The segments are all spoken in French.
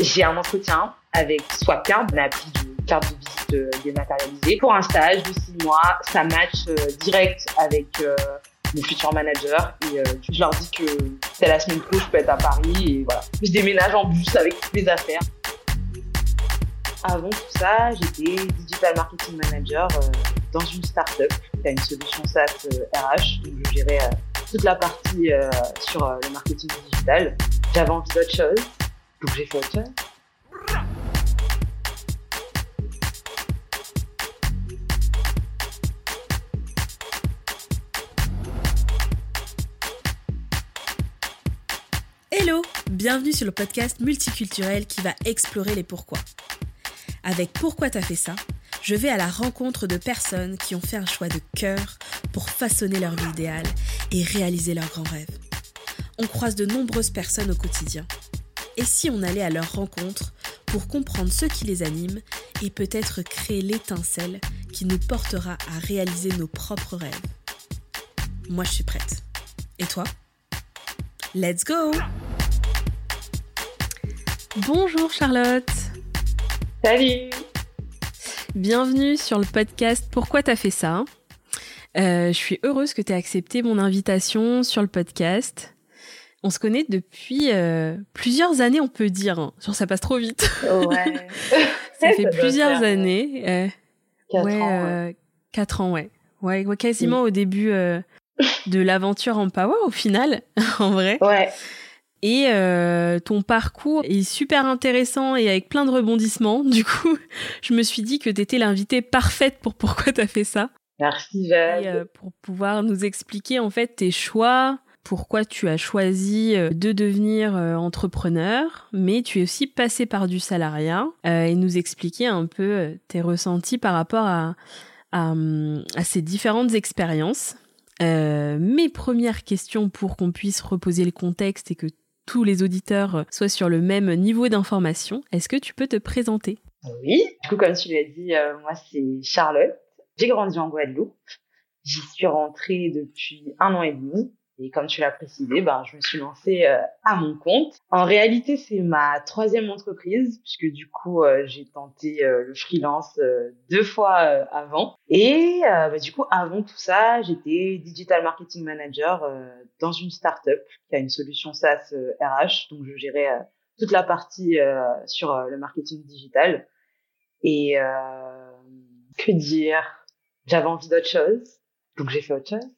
j'ai un entretien avec Swapcard, une appli de carte de visite euh, dématérialisée, pour un stage de six mois. Ça match euh, direct avec euh, mon futur manager et je leur dis que c'est la semaine pro, je peux être à Paris et voilà. Je déménage en bus avec toutes mes affaires. Avant tout ça, j'étais digital marketing manager dans une start-up qui a une solution SaaS RH, donc je gérais toute la partie sur le marketing digital. J'avais envie d'autre chose, Hello, bienvenue sur le podcast multiculturel qui va explorer les pourquoi. Avec Pourquoi t'as fait ça je vais à la rencontre de personnes qui ont fait un choix de cœur pour façonner leur vie idéale et réaliser leurs grands rêves. On croise de nombreuses personnes au quotidien. Et si on allait à leur rencontre pour comprendre ce qui les anime et peut-être créer l'étincelle qui nous portera à réaliser nos propres rêves. Moi, je suis prête. Et toi? Let's go! Bonjour Charlotte. Salut. Bienvenue sur le podcast Pourquoi t'as fait ça? Euh, Je suis heureuse que tu aies accepté mon invitation sur le podcast. On se connaît depuis euh, plusieurs années, on peut dire. Hein. Genre, ça passe trop vite. Ouais. ça fait plusieurs années. Euh, quatre ouais, ans. Euh, quatre ans, ouais. Ouais, ouais quasiment au début euh, de l'aventure en Power, au final, en vrai. Ouais. Et euh, ton parcours est super intéressant et avec plein de rebondissements. Du coup, je me suis dit que tu étais l'invitée parfaite pour pourquoi tu as fait ça. Merci, Et Jade. euh, pour pouvoir nous expliquer en fait tes choix, pourquoi tu as choisi euh, de devenir euh, entrepreneur, mais tu es aussi passé par du salariat euh, et nous expliquer un peu tes ressentis par rapport à, ces différentes expériences. Mes premières questions pour qu'on puisse reposer le contexte et que tous les auditeurs soient sur le même niveau d'information, est-ce que tu peux te présenter? Oui. Du coup, comme tu l'as dit, moi, c'est Charlotte. J'ai grandi en Guadeloupe. J'y suis rentrée depuis un an et demi. Et comme tu l'as précisé, ben, je me suis lancée euh, à mon compte. En réalité, c'est ma troisième entreprise, puisque du coup, euh, j'ai tenté euh, le freelance euh, deux fois euh, avant. Et bah, du coup, avant tout ça, j'étais digital marketing manager dans une startup qui a une solution SaaS RH. Donc, je gérais toute la partie sur le marketing digital. Et que dire? J'avais envie d'autre chose, donc j'ai fait autre chose.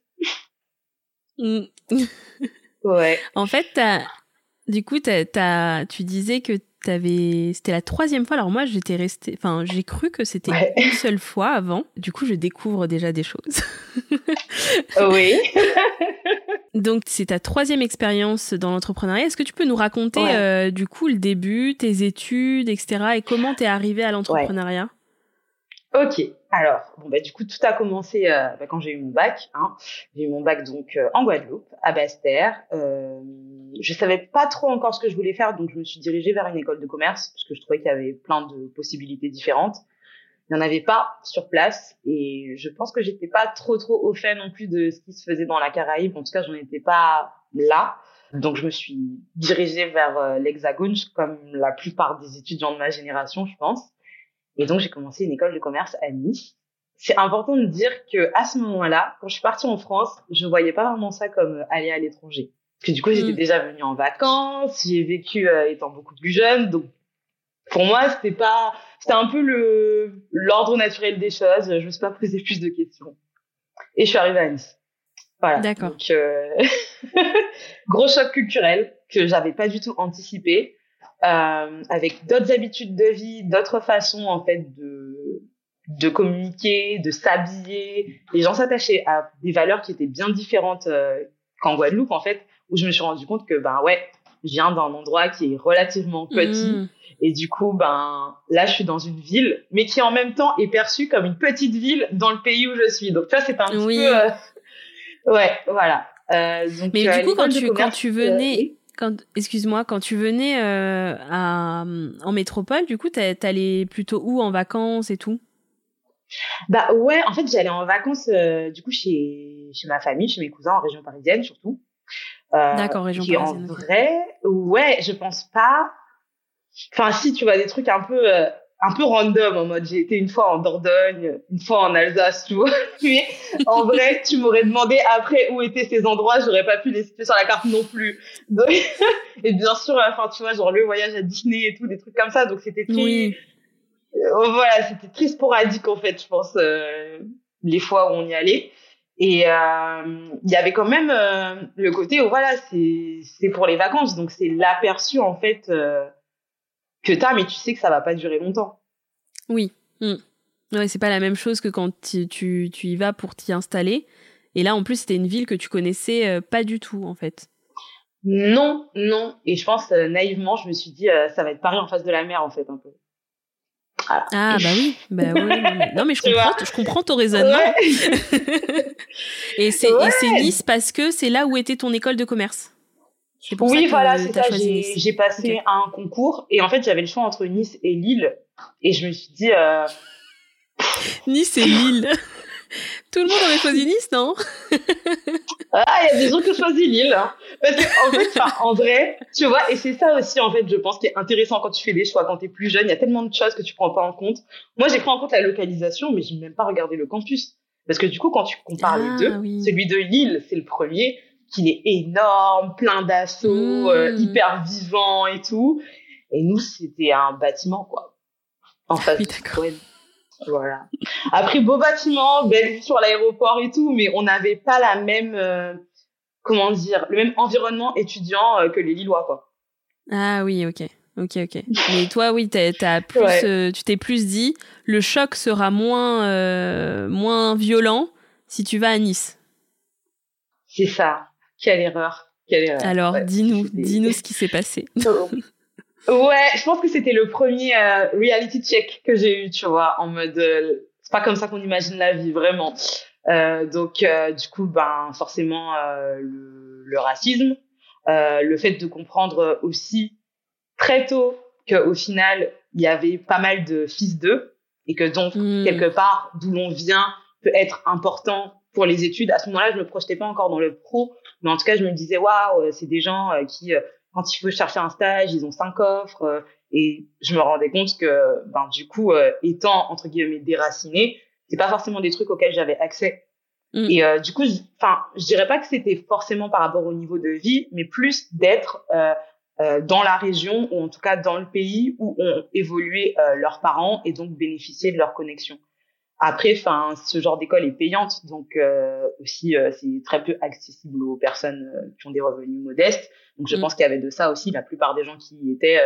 Mm. Ouais. En fait, du coup, tu disais que t'avais, c'était la troisième fois. Alors moi, j'étais restée, enfin, j'ai cru que c'était Ouais. une seule fois avant. Du coup, je découvre déjà des choses. oui. Donc, c'est ta troisième expérience dans l'entrepreneuriat. Est-ce que tu peux nous raconter, Ouais. euh, du coup, le début, tes études, etc., et comment t'es arrivé à l'entrepreneuriat? Ok. Alors, bon bah du coup tout a commencé euh, bah, quand j'ai eu mon bac. Hein. J'ai eu mon bac donc euh, en Guadeloupe, à Basse-Terre. Euh, je savais pas trop encore ce que je voulais faire, donc je me suis dirigée vers une école de commerce parce que je trouvais qu'il y avait plein de possibilités différentes. Il n'y en avait pas sur place et je pense que j'étais pas trop trop au fait non plus de ce qui se faisait dans la Caraïbe. En tout cas, j'en étais pas là. Donc je me suis dirigée vers euh, l'Hexagone comme la plupart des étudiants de ma génération, je pense. Et donc, j'ai commencé une école de commerce à Nice. C'est important de dire que à ce moment-là, quand je suis partie en France, je voyais pas vraiment ça comme euh, aller à l'étranger. Parce que du coup, j'étais Mm. déjà venue en vacances, j'y ai vécu euh, étant beaucoup plus jeune, donc pour moi, c'était pas, c'était un peu le l'ordre naturel des choses. Je me suis pas posé plus de questions. Et je suis arrivée à Nice. Voilà. D'accord. Donc, euh, gros choc culturel que j'avais pas du tout anticipé euh, avec d'autres habitudes de vie, d'autres façons en fait de de communiquer, de s'habiller. Les gens s'attachaient à des valeurs qui étaient bien différentes euh, qu'en Guadeloupe en fait, où je me suis rendu compte que ben ouais, je viens d'un endroit qui est relativement petit Mm. et du coup ben là je suis dans une ville, mais qui en même temps est perçue comme une petite ville dans le pays où je suis. Donc ça c'est un petit Oui. peu euh, ouais voilà. Euh, donc, Mais euh, du coup, quand tu, quand tu euh, venais, oui. Quand, excuse-moi, quand tu venais euh, à, en métropole, du coup, t'allais plutôt où en vacances et tout? Bah ouais, en fait, j'allais en vacances euh, du coup chez chez ma famille, chez mes cousins en région parisienne surtout. Euh, D'accord, région qui parisienne, En vrai, ouais, je pense pas. Enfin si tu vois des trucs un peu un peu random en mode j'ai été une fois en Dordogne, une fois en Alsace, tu vois. Mais en vrai, tu m'aurais demandé après où étaient ces endroits, j'aurais pas pu les citer sur la carte non plus. et bien sûr, enfin tu vois, genre le voyage à Disney et tout, des trucs comme ça. Donc c'était très, oui. Euh, voilà, c'était très sporadique en fait, je pense, euh, les fois où on y allait. Et euh, il y avait quand même le côté où voilà, c'est c'est pour les vacances, donc c'est l'aperçu en fait que t'as, mais tu sais que ça va pas durer longtemps. Oui. Hmm. Ouais, c'est pas la même chose que quand tu, tu, tu y vas pour t'y installer. Et là, en plus, c'était une ville que tu connaissais euh, pas du tout, en fait. Non, non. Et je pense, euh, naïvement, je me suis dit, euh, ça va être Paris en face de la mer, en fait, un peu. Ah, bah oui. Bah oui. Non, mais je comprends, je comprends ton raisonnement. et c'est Nice parce que c'est là où était ton école de commerce oui, voilà, c'est ça. J'ai passé un concours et en fait, j'avais le choix entre Nice et Lille. Et je me suis dit. Euh... Nice et Lille. Tout le monde aurait choisi Nice, non? Ah, il y a des gens qui ont choisi Lille. Hein. Parce qu'en en fait, en vrai, tu vois, et c'est ça aussi, en fait, je pense, qui est intéressant quand tu fais des choix, quand tu es plus jeune. Il y a tellement de choses que tu prends pas en compte. Moi, j'ai pris en compte la localisation, mais j'ai même pas regardé le campus. Parce que du coup, quand tu compares les ah, deux, celui de Lille, c'est le premier qu'il est énorme, plein d'assauts, euh, mmh. hyper vivant et tout. Et nous, c'était un bâtiment, quoi. En face oui, Voilà. Après, beau bâtiment, belle vue sur l'aéroport et tout, mais on n'avait pas la même, euh, comment dire, le même environnement étudiant euh, que les Lillois, quoi. Ah oui, ok. Ok, ok. Mais toi, oui, as, plus, tu t'es plus dit, le choc sera moins, moins violent si tu vas à Nice. C'est ça. Quelle erreur. Quelle erreur. Alors, dis-nous, dis-nous ce qui s'est passé. ouais, je pense que c'était le premier euh, reality check que j'ai eu, tu vois, en mode, euh, c'est pas comme ça qu'on imagine la vie, vraiment. Euh, donc, du coup, ben, forcément, le, le, racisme, le fait de comprendre aussi très tôt qu'au final, il y avait pas mal de fils d'eux et que donc, hmm. quelque part, d'où l'on vient peut être important pour les études. À ce moment-là, je me projetais pas encore dans le pro, mais en tout cas, je me disais waouh, euh, c'est des gens euh, qui, euh, quand il faut chercher un stage, ils ont cinq offres. et je me rendais compte que, ben du coup, étant entre guillemets déraciné, c'est pas forcément des trucs auxquels j'avais accès. Mm. Et du coup, enfin, je, dirais pas que c'était forcément par rapport au niveau de vie, mais plus d'être dans la région ou en tout cas dans le pays où ont évolué leurs parents et donc bénéficier de leur connexion. Après, enfin, ce genre d'école est payante, donc euh, aussi euh, c'est très peu accessible aux personnes euh, qui ont des revenus modestes. Donc je mm. pense qu'il y avait de ça aussi. La plupart des gens qui y étaient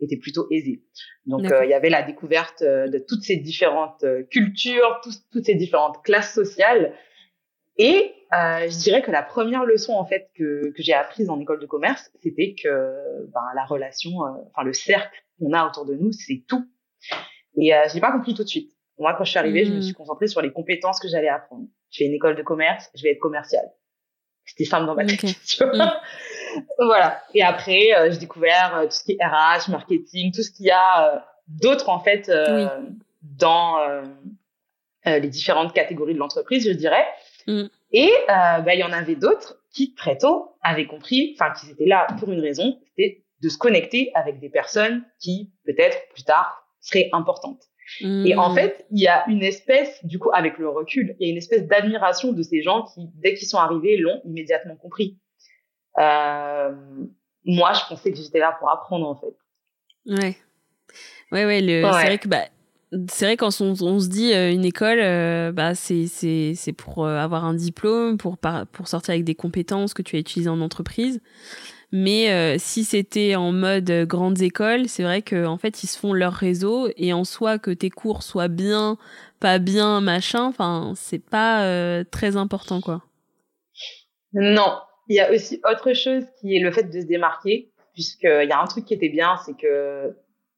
étaient plutôt aisés. Donc il y avait la découverte de toutes ces différentes cultures, toutes ces différentes classes sociales. Et je dirais que la première leçon en fait que, que j'ai apprise en école de commerce, c'était que ben, la relation, enfin le cercle qu'on a autour de nous, c'est tout. Et je n'ai pas compris tout de suite. Moi, quand je suis arrivée, je me suis hmm. concentrée sur les compétences que j'allais apprendre. Je fais une école de commerce, je vais être commerciale. C'était simple dans ma tête. Voilà. Et après, euh, j'ai découvert euh, tout ce qui est RH, marketing, tout ce qu'il y a euh, d'autre en fait dans les différentes catégories de l'entreprise, je dirais. Hmm. Et bah, il y en avait d'autres qui très tôt avaient compris, enfin qui étaient là pour une raison, c'était de se connecter avec des personnes qui peut-être plus tard seraient importantes. Et en hmm. fait, il y a une espèce, du coup, avec le recul, il y a une espèce d'admiration de ces gens qui, dès qu'ils sont arrivés, l'ont immédiatement compris. Euh, moi, je pensais que j'étais là pour apprendre, en fait. Ouais. Ouais, ouais, le... c'est vrai que, bah, c'est vrai quand on, on, se dit euh, une école, euh, bah c'est c'est c'est pour avoir un diplôme, pour pour sortir avec des compétences que tu as utilisées en entreprise. Mais euh, si c'était en mode grandes écoles, c'est vrai qu'en en fait, ils se font leur réseau et en soi que tes cours soient bien, pas bien, machin, enfin, c'est pas euh, très important, quoi. Non. Il y a aussi autre chose qui est le fait de se démarquer, puisqu'il y a un truc qui était bien, c'est que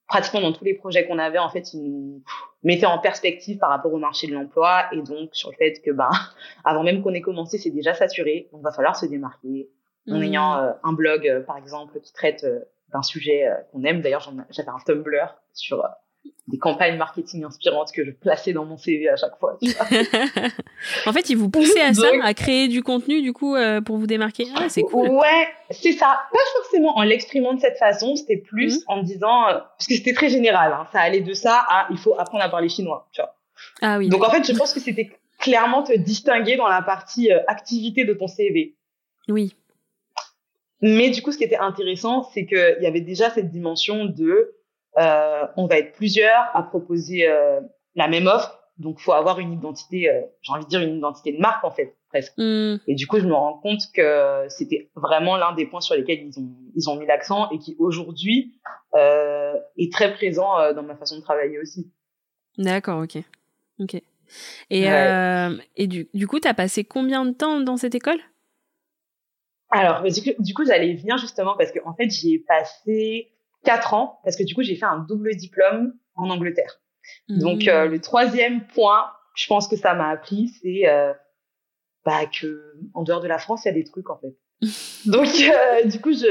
pratiquement dans tous les projets qu'on avait, en fait, ils nous mettaient en perspective par rapport au marché de l'emploi et donc sur le fait que, ben, avant même qu'on ait commencé, c'est déjà saturé, donc va falloir se démarquer en mmh. ayant euh, un blog, euh, par exemple, qui traite euh, d'un sujet qu'on aime. D'ailleurs, j'avais un Tumblr sur des campagnes marketing inspirantes que je plaçais dans mon CV à chaque fois. en fait, ils vous poussaient à ça, à créer du contenu du coup euh, pour vous démarquer. Ah, c'est cool. Ouais, c'est ça. Pas forcément en l'exprimant de cette façon, c'était plus mmh. en disant euh, parce que c'était très général. Hein, ça allait de ça à il faut apprendre à parler chinois. Tu vois. Ah oui. Donc en fait, je pense que c'était clairement te distinguer dans la partie euh, activité de ton CV. Oui. Mais du coup, ce qui était intéressant, c'est qu'il y avait déjà cette dimension de euh, on va être plusieurs à proposer euh, la même offre. Donc, faut avoir une identité, euh, j'ai envie de dire une identité de marque en fait, presque. Hmm. Et du coup, je me rends compte que c'était vraiment l'un des points sur lesquels ils ont ils ont mis l'accent et qui aujourd'hui est très présent dans ma façon de travailler aussi. D'accord, ok, ok. Et et du du coup, t'as passé combien de temps dans cette école? Alors, du coup, du coup j'allais venir justement parce que en fait, j'y ai passé quatre ans parce que du coup j'ai fait un double diplôme en Angleterre. Donc euh, mmh. le troisième point, je pense que ça m'a appris, c'est euh, bah que en dehors de la France il y a des trucs en fait. Donc euh, du coup je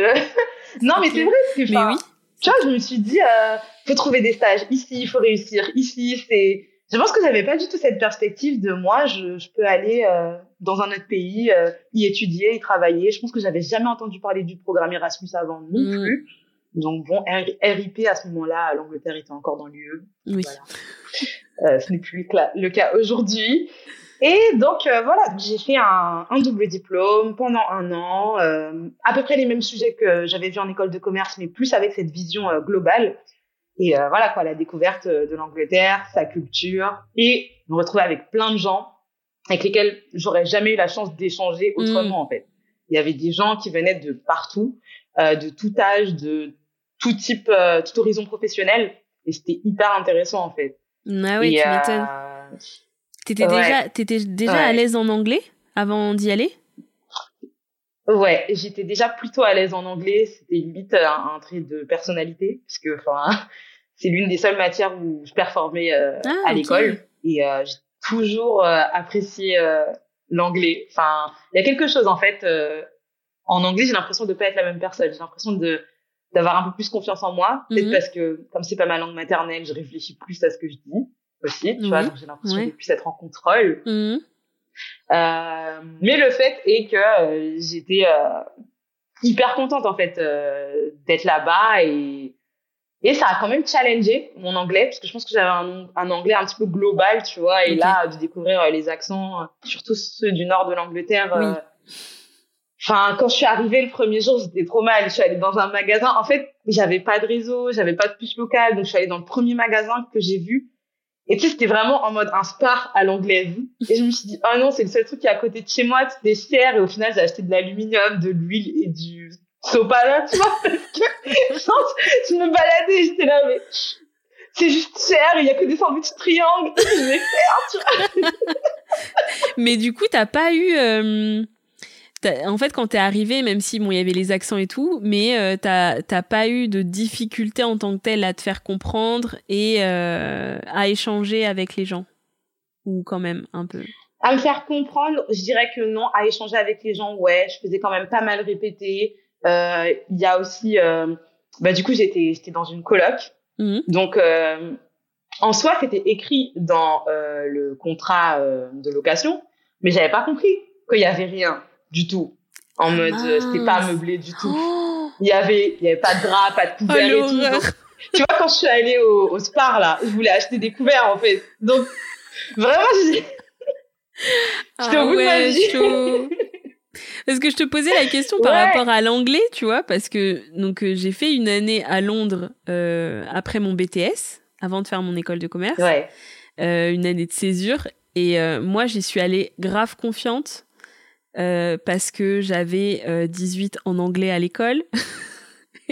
non mais c'est vrai que mais oui. tu vois je me suis dit euh, faut trouver des stages ici, il faut réussir ici, c'est je pense que j'avais pas du tout cette perspective de moi je, je peux aller euh, dans un autre pays y étudier, y travailler. Je pense que j'avais jamais entendu parler du programme Erasmus avant non mmh. plus. Donc bon, RIP à ce moment-là, l'Angleterre était encore dans l'UE. Oui. Euh, ce n'est plus le cas aujourd'hui. Et donc euh, voilà, j'ai fait un, un, double diplôme pendant un an, euh, à peu près les mêmes sujets que j'avais vu en école de commerce, mais plus avec cette vision euh, globale. Et euh, voilà quoi, la découverte de l'Angleterre, sa culture, et me retrouver avec plein de gens avec lesquels j'aurais jamais eu la chance d'échanger mm. autrement en fait. Il y avait des gens qui venaient de partout, de tout âge, de tout type, euh, tout horizon professionnel. Et c'était hyper intéressant, en fait. Ah oui, tu euh, m'étonnes. T'étais déjà, t'étais déjà à l'aise en anglais avant d'y aller? Ouais, j'étais déjà plutôt à l'aise en anglais. C'était limite un, un, trait de personnalité, parce que enfin, c'est l'une des seules matières où je performais euh, ah, à l'école. Et euh, j'ai toujours apprécié l'anglais. Enfin, il y a quelque chose en fait. en anglais, j'ai l'impression de pas être la même personne. J'ai l'impression de d'avoir un peu plus confiance en moi. Peut-être mhm. parce que, comme c'est pas ma langue maternelle, je réfléchis plus à ce que je dis aussi, tu vois, donc j'ai l'impression de plus être en contrôle. Euh, mais le fait est que euh, j'étais euh, hyper contente en fait euh, d'être là-bas et et ça a quand même challengé mon anglais parce que je pense que j'avais un, un, anglais un petit peu global, tu vois, et là de découvrir les accents, surtout ceux du nord de l'Angleterre. Oui Enfin, quand je suis arrivée le premier jour, j'étais trop mal. Je suis allée dans un magasin. En fait, j'avais pas de réseau, j'avais pas de puce locale, donc je suis allée dans le premier magasin que j'ai vu. Et tu sais, c'était vraiment en mode un spar à l'anglaise. Et je me suis dit, oh non, c'est le seul truc qui est à côté de chez moi, c'était cher. Et au final, j'ai acheté de l'aluminium, de l'huile et du sopalin, tu vois, parce que je me baladais, j'étais là, mais c'est juste cher, il y a que des sandwichs triangles, je vais faire, tu vois. mais du coup, t'as pas eu, euh en fait, quand t'es arrivé, même si bon, il y avait les accents et tout, mais euh, t'as pas eu de difficulté en tant que tel à te faire comprendre et euh, à échanger avec les gens, ou quand même un peu? À me faire comprendre, je dirais que non. À échanger avec les gens, ouais, je faisais quand même pas mal répéter. Euh, il y a aussi, euh, bah du coup, j'étais j'étais dans une coloc, mmh. donc euh, en soi, c'était écrit dans le contrat de location, mais j'avais pas compris qu'il y avait rien du tout. En mode, euh, c'était pas meublé du tout. Oh. il y avait, il y avait pas de drap, pas de couverts et tout. tu vois, quand je suis allée au, au Spar, là, je voulais acheter des couverts, en fait. Donc, vraiment, j'étais ah au bout de ma vie. Parce que je te posais la question par rapport à l'anglais, tu vois, parce que donc euh, j'ai fait une année à Londres euh, après mon BTS, avant de faire mon école de commerce, ouais. euh, une année de césure, et euh, moi j'y suis allée grave confiante parce que j'avais 18 euh, en anglais à l'école.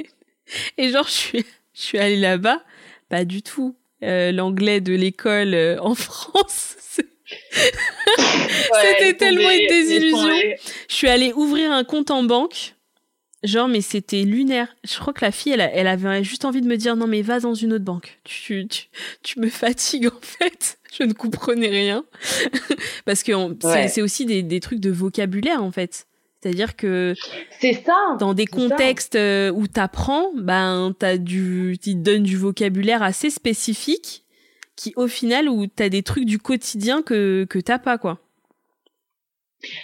et genre, je suis, je suis allée là-bas, pas du tout. L'anglais de l'école en France. C'était tellement une désillusion. Je suis allée ouvrir un compte en banque. Genre, mais c'était lunaire. Je crois que la fille, elle, elle, avait juste envie de me dire non, mais va dans une autre banque. Tu, tu, tu me fatigues en fait. je ne comprenais rien. Parce que c'est aussi des, des, trucs de vocabulaire, en fait. C'est-à-dire que c'est ça. Dans des contextes euh, où t'apprends, ben t'as du, ils te donnent du vocabulaire assez spécifique, qui au final où t'as des trucs du quotidien que que t'as pas quoi.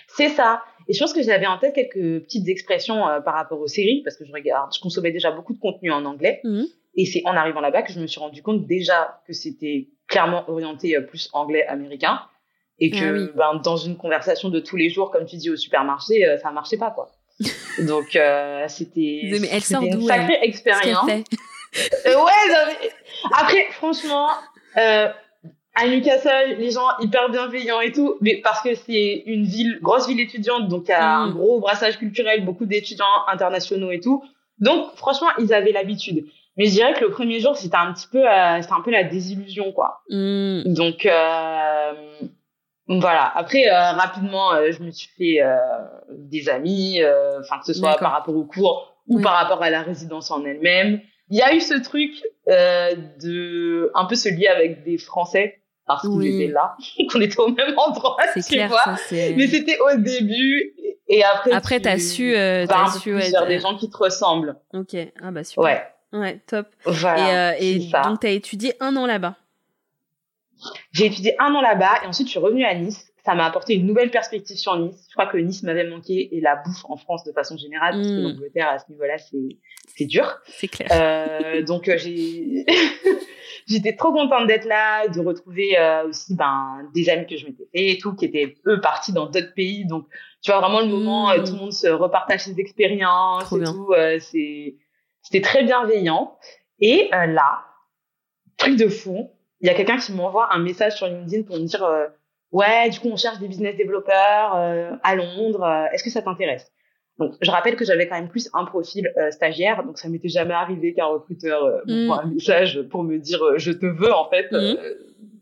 C'est ça. Et je pense que j'avais en tête quelques petites expressions euh, par rapport aux séries parce que je regarde, je consommais déjà beaucoup de contenu en anglais. Mhm. Et c'est en arrivant là-bas que je me suis rendu compte déjà que c'était clairement orienté euh, plus anglais américain et que Ah ben, dans une conversation de tous les jours, comme tu dis au supermarché, euh, ça marchait pas quoi. Donc euh, c'était une sacrée expérience. ouais, non, mais- après franchement, euh, à Newcastle, les gens hyper bienveillants et tout, mais parce que c'est une ville, grosse ville étudiante, donc il y a Mm. un gros brassage culturel, beaucoup d'étudiants internationaux et tout. Donc franchement, ils avaient l'habitude. Mais je dirais que le premier jour, c'était un petit peu, euh, c'était un peu la désillusion quoi. Hmm. Donc euh, voilà. Après euh, rapidement, euh, je me suis fait euh, des amis, euh, enfin que ce soit par rapport au cours ou Oui. par rapport à la résidence en elle-même. Il y a eu ce truc euh, de un peu se lier avec des Français parce qu'ils Oui. étaient là, qu'on était au même endroit, C'est tu clair, vois. ça. Mais c'était au début et après. Après, tu t'as su, euh, t'as su vers des gens qui te ressemblent. Ok. Ah bah super. Ouais. Ouais, top. Voilà. et euh, et donc t'as étudié un an là-bas. J'ai étudié un an là-bas et ensuite je suis revenue à Nice. Ça m'a apporté une nouvelle perspective sur Nice. Je crois que Nice m'avait manqué et la bouffe en France de façon générale, parce que Mm. l'Angleterre à ce niveau-là c'est c'est dur. C'est clair. Euh, donc euh, j'ai j'étais trop contente d'être là, de retrouver euh, aussi ben des amis que je m'étais fait et tout qui étaient eux partis dans d'autres pays. Donc tu vois vraiment le moment euh, tout le monde se repartage ses expériences Trop et bien. tout. euh, c'est c'était très bienveillant. Et euh, là, truc de fou, il y a quelqu'un qui m'envoie un message sur LinkedIn pour me dire euh, ouais du coup on cherche des business développeurs euh, à Londres. euh, Est-ce que ça t'intéresse? Donc, je rappelle que j'avais quand même plus un profil euh, stagiaire, donc ça m'était jamais arrivé qu'un recruteur euh, Mm. m'envoie un message pour me dire euh, je te veux en fait. Euh,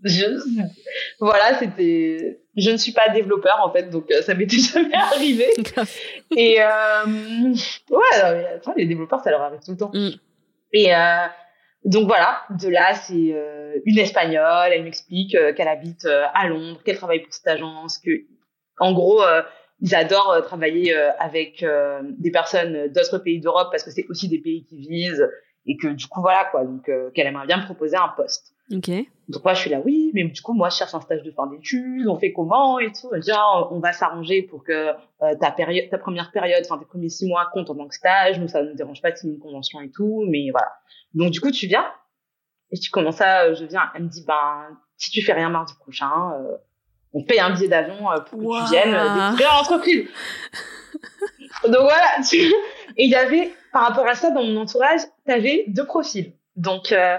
je... Voilà, c'était. Je ne suis pas développeur en fait, donc euh, ça m'était jamais arrivé. Et euh... ouais, non, mais, attends, les développeurs ça leur arrive tout le temps. Mm. Et euh... donc voilà, de là c'est euh, une espagnole, elle m'explique euh, qu'elle habite euh, à Londres, qu'elle travaille pour cette agence, que en gros euh, ils adorent euh, travailler euh, avec euh, des personnes d'autres pays d'Europe parce que c'est aussi des pays qui visent et que du coup voilà quoi donc euh, qu'elle aimerait bien me proposer un poste. Ok. Donc moi je suis là oui mais du coup moi je cherche un stage de fin d'études, on fait comment et tout. Elle dit Ah, on va s'arranger pour que euh, ta période ta première période enfin tes premiers six mois comptent en tant que stage, nous ça ne dérange pas de signer une convention et tout mais voilà. Donc du coup tu viens et tu commences à je viens elle me dit ben si tu fais rien mardi prochain euh, on paye un billet d'avion euh, pour que tu viennes euh, découvrir l'entreprise. Donc voilà, tu... et il y avait, par rapport à ça, dans mon entourage, t'avais deux profils. Donc, euh,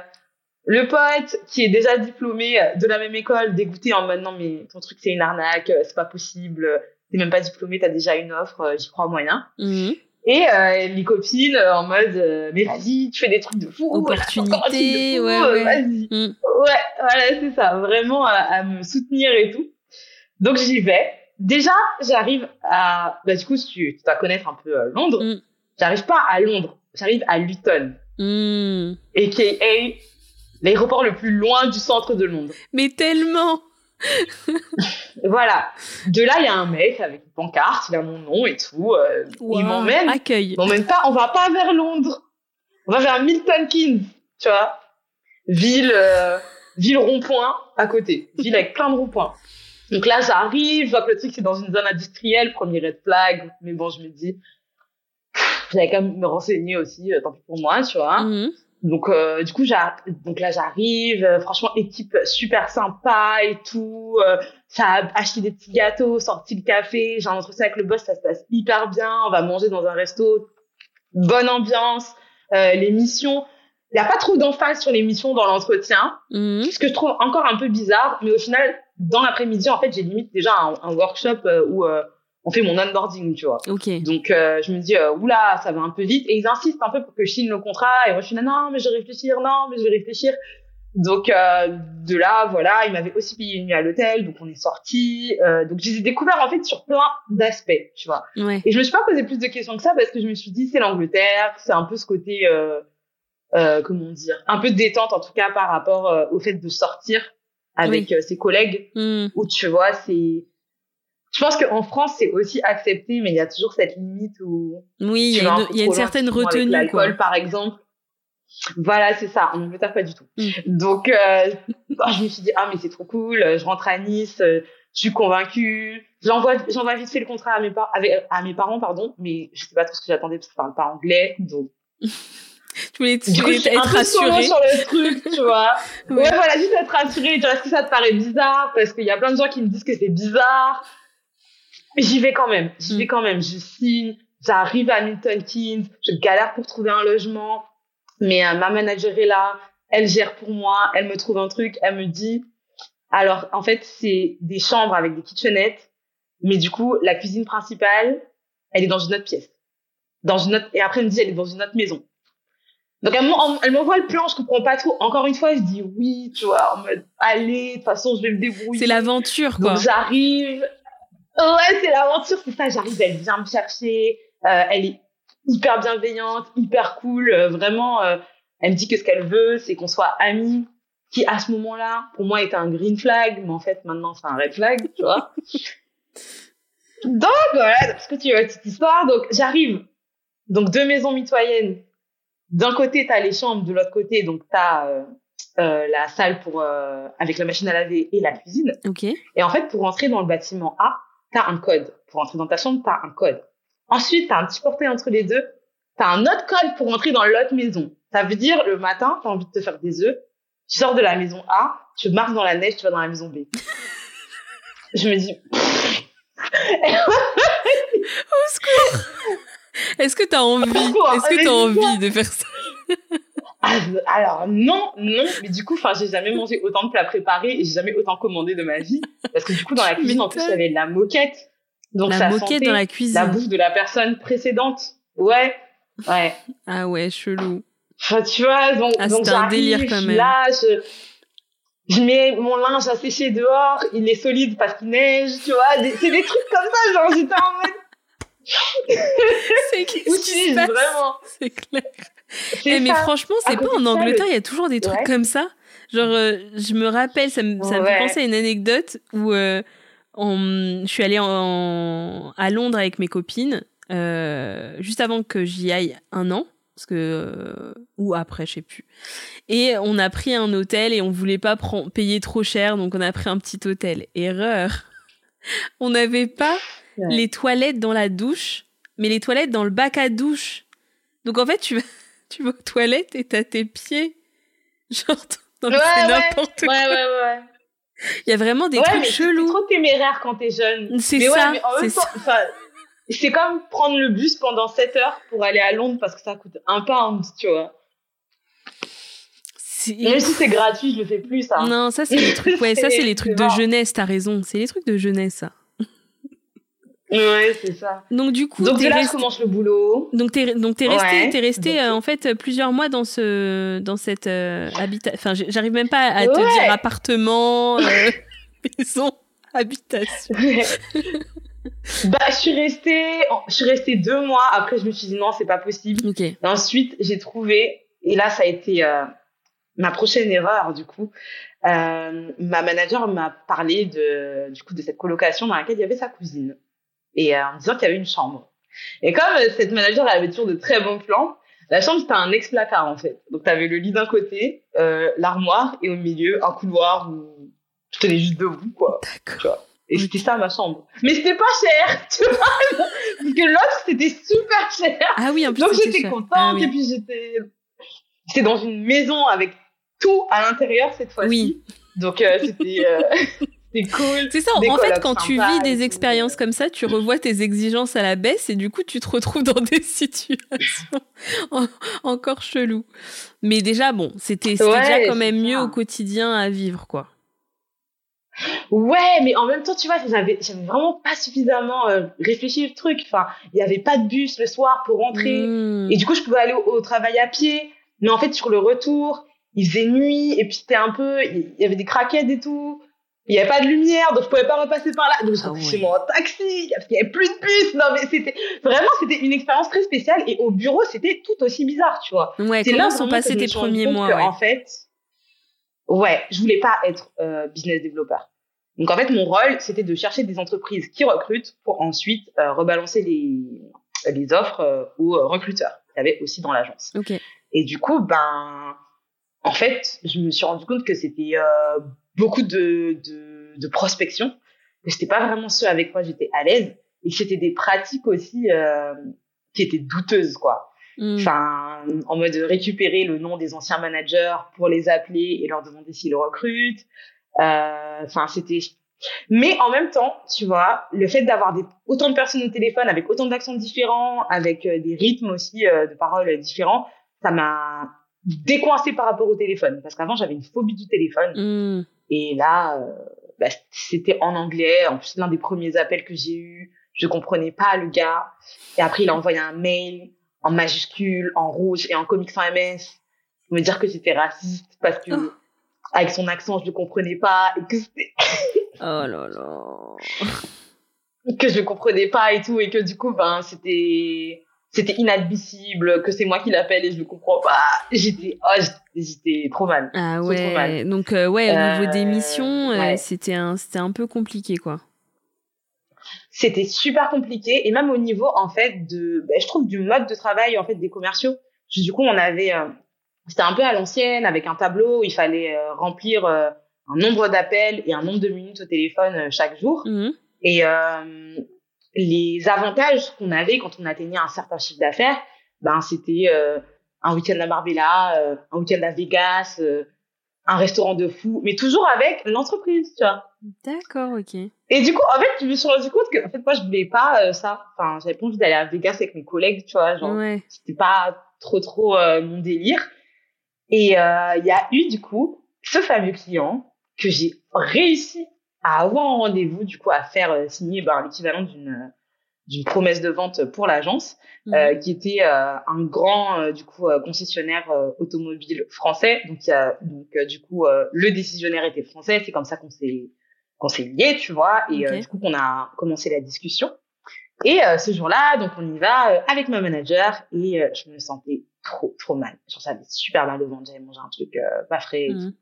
le pote qui est déjà diplômé de la même école, dégoûté en mode non mais ton truc c'est une arnaque, c'est pas possible, t'es même pas diplômé, t'as déjà une offre, j'y crois moyen. Mhm. Et euh, les copines en mode euh, mais vas-y, tu fais des trucs de fou, Opportunité, de fou, ouais, ouais. vas-y. Mm. Ouais, voilà, c'est ça, vraiment à, à me soutenir et tout. Donc j'y vais. Déjà, j'arrive à, bah du coup, si tu, tu dois connaître un peu euh, Londres, Mm. j'arrive pas à Londres, j'arrive à Luton, Mm. aka l'aéroport le plus loin du centre de Londres. Mais tellement. Voilà. De là, il y a un mec avec une pancarte, il a mon nom et tout. euh, il Wow. m'emmène. Accueil. Il m'emmène pas, on va pas vers Londres. On va vers Milton Keynes, tu vois. Ville, euh, ville rond-point à côté. Ville avec plein de ronds-points. Donc là, j'arrive, je vois que le truc c'est dans une zone industrielle, premier red flag. Mais bon, je me dis, j'avais quand même me renseigner aussi, euh, tant pis pour moi, tu vois. Mhm. Donc euh, du coup, donc là j'arrive, euh, franchement équipe super sympa et tout. euh, ça a acheté des petits gâteaux, sorti le café, j'ai un entretien avec le boss, ça se passe hyper bien. On va manger dans un resto, bonne ambiance. Euh, les missions, il y a pas trop d'emphase sur les missions dans l'entretien, Mhm. ce que je trouve encore un peu bizarre. Mais au final, dans l'après-midi, en fait, j'ai limite déjà un, un workshop euh, où euh, on fait mon onboarding, tu vois. Ok. Donc euh, je me dis euh, oula ça va un peu vite et ils insistent un peu pour que je signe le contrat et moi je suis là non mais je vais réfléchir non mais je vais réfléchir donc euh, de là voilà ils m'avaient aussi payé une nuit à l'hôtel donc on est sortis euh, donc je les ai découverts en fait sur plein d'aspects tu vois Ouais. et je me suis pas posé plus de questions que ça parce que je me suis dit c'est l'Angleterre c'est un peu ce côté comment dire un peu de détente en tout cas par rapport au fait de sortir avec euh, ses collègues Mhm. où tu vois c'est je pense qu'en France, c'est aussi accepté, mais il y a toujours cette limite où. Oui, il y, a une, y a une certaine retenue. L'alcool, par exemple. Voilà, c'est ça. En Angleterre, pas du tout. Mm. Donc, euh, je me suis dit, ah, mais c'est trop cool. Je rentre à Nice. Euh, je suis convaincue. J'envoie, j'envoie vite fait le contrat à mes, par avec, à mes parents, pardon, mais je sais pas trop ce que j'attendais parce qu'ils parlent pas anglais. Donc, tu voulais, tu voulais être peu sur le truc, tu vois. Ouais, voilà, juste être rassurée. Est-ce que ça te paraît bizarre? Parce qu'il y a plein de gens qui me disent que c'est bizarre. Mais j'y vais quand même. J'y vais mm. quand même. Je signe. J'arrive à Milton Keynes. Je galère pour trouver un logement. Mais euh, ma manager est là. Elle gère pour moi. Elle me trouve un truc. Elle me dit. Alors, en fait, c'est des chambres avec des kitchenettes. Mais du coup, la cuisine principale, elle est dans une autre pièce. Dans une autre, et après, elle me dit, elle est dans une autre maison. Donc elle m'envoie le plan, je comprends pas trop. Encore une fois, je dis oui, tu vois, en mode allez, de toute façon, je vais me débrouiller. C'est l'aventure, quoi. Donc j'arrive. Ouais, c'est l'aventure, c'est ça. J'arrive, elle vient me chercher. Euh, elle est hyper bienveillante, hyper cool. Euh, vraiment, euh, elle me dit que ce qu'elle veut, c'est qu'on soit amis. Qui à ce moment-là, pour moi, était un green flag, mais en fait, maintenant, c'est un red flag, tu vois. donc voilà, parce que tu vois cette histoire. Donc j'arrive. Donc deux maisons mitoyennes d'un côté, tu as les chambres, de l'autre côté, donc tu as euh, euh, la salle pour euh, avec la machine à laver et la cuisine. Ok. Et en fait, pour rentrer dans le bâtiment A, tu as un code. Pour rentrer dans ta chambre, tu as un code. Ensuite, tu as un petit portail entre les deux. Tu as un autre code pour rentrer dans l'autre maison. Ça veut dire, le matin, tu as envie de te faire des œufs. Tu sors de la maison A, tu marches dans la neige, tu vas dans la maison B. Je me dis... Au secours est-ce que tu as envie Est-ce que tu as envie de faire ça? ah, alors non, non, mais du coup, enfin, j'ai jamais mangé autant de plats préparés et j'ai jamais autant commandé de ma vie parce que du coup, dans la cuisine, en plus, il y avait de la moquette, donc la ça moquette dans la cuisine, la bouffe de la personne précédente. Ouais, ouais. Ah ouais, chelou. Enfin, tu vois, donc, ah, donc un délire quand même. Là, je, je mets mon linge à sécher dehors, il est solide parce qu'il neige, tu vois. C'est des trucs comme ça, genre j'étais en mode c'est vraiment. C'est clair. Eh, mais franchement, c'est pas en Angleterre, il y a toujours des trucs comme ça. Genre, euh, je me rappelle, ça me, ça me fait penser à une anecdote où euh, on, je suis allée en, à Londres avec mes copines, euh, juste avant que j'y aille un an, parce que ou après, je sais plus. Et on a pris un hôtel et on voulait pas payer trop cher, donc on a pris un petit hôtel. Erreur. On n'avait pas les toilettes dans la douche, mais les toilettes dans le bac à douche. Donc en fait, tu vas, tu vas aux toilettes et t'as tes pieds. Genre, dans ouais, ouais, n'importe quoi. Ouais, ouais, ouais. Il y a vraiment des trucs chelous. C'est trop téméraire quand t'es jeune. C'est ça. c'est comme prendre le bus pendant 7 heures pour aller à Londres parce que ça coûte un pound, tu vois. Même si c'est gratuit, je le fais plus, ça. Non, ça, c'est les trucs, ouais, ça, c'est les trucs de jeunesse, t'as raison. C'est les trucs de jeunesse, ça. Ouais, c'est ça. Donc du coup, donc là, je commence le boulot. Donc t'es donc t'es resté t'es resté euh, en fait plusieurs mois dans ce dans cette euh, habitation. Enfin, j'arrive même pas à te dire appartement, euh, maison, habitation. bah, je suis restée, je suis restée deux mois. Après, je me suis dit non, c'est pas possible. Okay. Et ensuite, j'ai trouvé, et là, ça a été euh, ma prochaine erreur du coup. Euh, ma manager m'a parlé de du coup de cette colocation dans laquelle il y avait sa cousine et euh, en disant qu'il y avait une chambre. Et comme euh, cette manager elle avait toujours de très bons plans, la chambre c'était un ex-placard en fait. Donc tu avais le lit d'un côté, euh, l'armoire et au milieu un couloir où tu tenais juste debout quoi. D'accord. Et c'était ça ma chambre. Mais c'était pas cher, tu vois. Parce que l'autre c'était super cher. Ah oui, en plus Donc j'étais contente ah et puis j'étais j'étais dans une maison avec tout à l'intérieur cette fois-ci. Oui. Donc euh, c'était euh, c'est cool. C'est ça. En fait, quand tu vis des expériences comme ça, tu revois tes exigences à la baisse et du coup, tu te retrouves dans des situations encore cheloues. Mais déjà, bon, c'était déjà quand même mieux au quotidien à vivre, quoi. Ouais, mais en même temps, tu vois, j'avais, j'avais vraiment pas suffisamment euh, réfléchi le truc. Enfin, il y avait pas de bus le soir pour rentrer. Hmm. Et du coup, je pouvais aller au, travail à pied. Mais en fait, sur le retour, il faisait nuit et puis c'était un peu, il y avait des craquettes et tout il n'y avait pas de lumière, donc je pouvais pas repasser par là. Donc je ah chez moi en taxi, parce qu'il n'y avait plus de bus. Non, mais c'était vraiment, c'était une expérience très spéciale. Et au bureau, c'était tout aussi bizarre, tu vois. Ouais, comment sont passés tes premiers mois En fait, ouais, je voulais pas être euh, business développeur. Donc en fait, mon rôle, c'était de chercher des entreprises qui recrutent pour ensuite rebalancer les, les offres aux recruteurs qu'il y avait aussi dans l'agence. Et du coup, ben, en fait, je me suis rendu compte que c'était beaucoup de, de, de prospection, que c'était pas vraiment ce avec quoi j'étais à l'aise et que c'était des pratiques aussi euh, qui étaient douteuses, quoi. Mm. Enfin, en mode récupérer le nom des anciens managers pour les appeler et leur demander s'ils recrutent. Euh, Enfin, c'était. Mais en même temps, tu vois, le fait d'avoir des, autant de personnes au téléphone avec autant d'accents différents, avec euh, des rythmes aussi euh, de paroles différents, ça m'a décoincé par rapport au téléphone. Parce qu'avant, j'avais une phobie du téléphone. Mm. Et là, euh, bah, c'était en anglais. En plus, l'un des premiers appels que j'ai eu, je comprenais pas le gars. Et après, il a envoyé un mail en majuscule, en rouge et en comics sans MS pour me dire que j'étais raciste parce que Oh. avec son accent, je le comprenais pas et que c'était- Oh là là. que je le comprenais pas et tout et que du coup, ben, c'était c'était inadmissible que c'est moi qui l'appelle et je le comprends pas. J'étais oh, j'étais- trop mal. Ah trop ouais. mal. Donc euh, ouais, au niveau des Euh, missions, euh, ouais. c'était un, c'était un peu compliqué quoi. c'était super compliqué et même au niveau en fait de ben, je trouve du mode de travail en fait des commerciaux du coup on avait euh, c'était un peu à l'ancienne avec un tableau où il fallait remplir un nombre d'appels et un nombre de minutes au téléphone chaque jour Mhm. et euh, les avantages qu'on avait quand on atteignait un certain chiffre d'affaires ben c'était euh, un week-end à Marbella euh, un week-end à Vegas euh, un restaurant de fou mais toujours avec l'entreprise tu vois D'accord, ok. et du coup, en fait, je me suis rendu compte que, en fait, moi, je voulais pas euh, ça. Enfin, j'avais pas envie d'aller à Vegas avec mes collègues, tu vois. Genre, Ouais. c'était pas trop, trop euh, mon délire. Et euh, il y a eu, du coup, ce fameux client que j'ai réussi à avoir en rendez-vous, du coup, à faire euh, signer ben, l'équivalent d'une euh, d'une promesse de vente pour l'agence, Mhm. euh, qui était euh, un grand, euh, du coup, euh, concessionnaire euh, automobile français. Donc, il y a, donc euh, du coup, euh, le décisionnaire était français. C'est comme ça qu'on s'est qu'on s'est liés, tu vois, et Ok. euh, du coup qu'on a commencé la discussion. Et euh, ce jour-là, donc on y va euh, avec ma manager et euh, je me sentais trop trop mal. Genre ça avait super mal au ventre, j'avais mangé un truc euh, pas frais. et tout.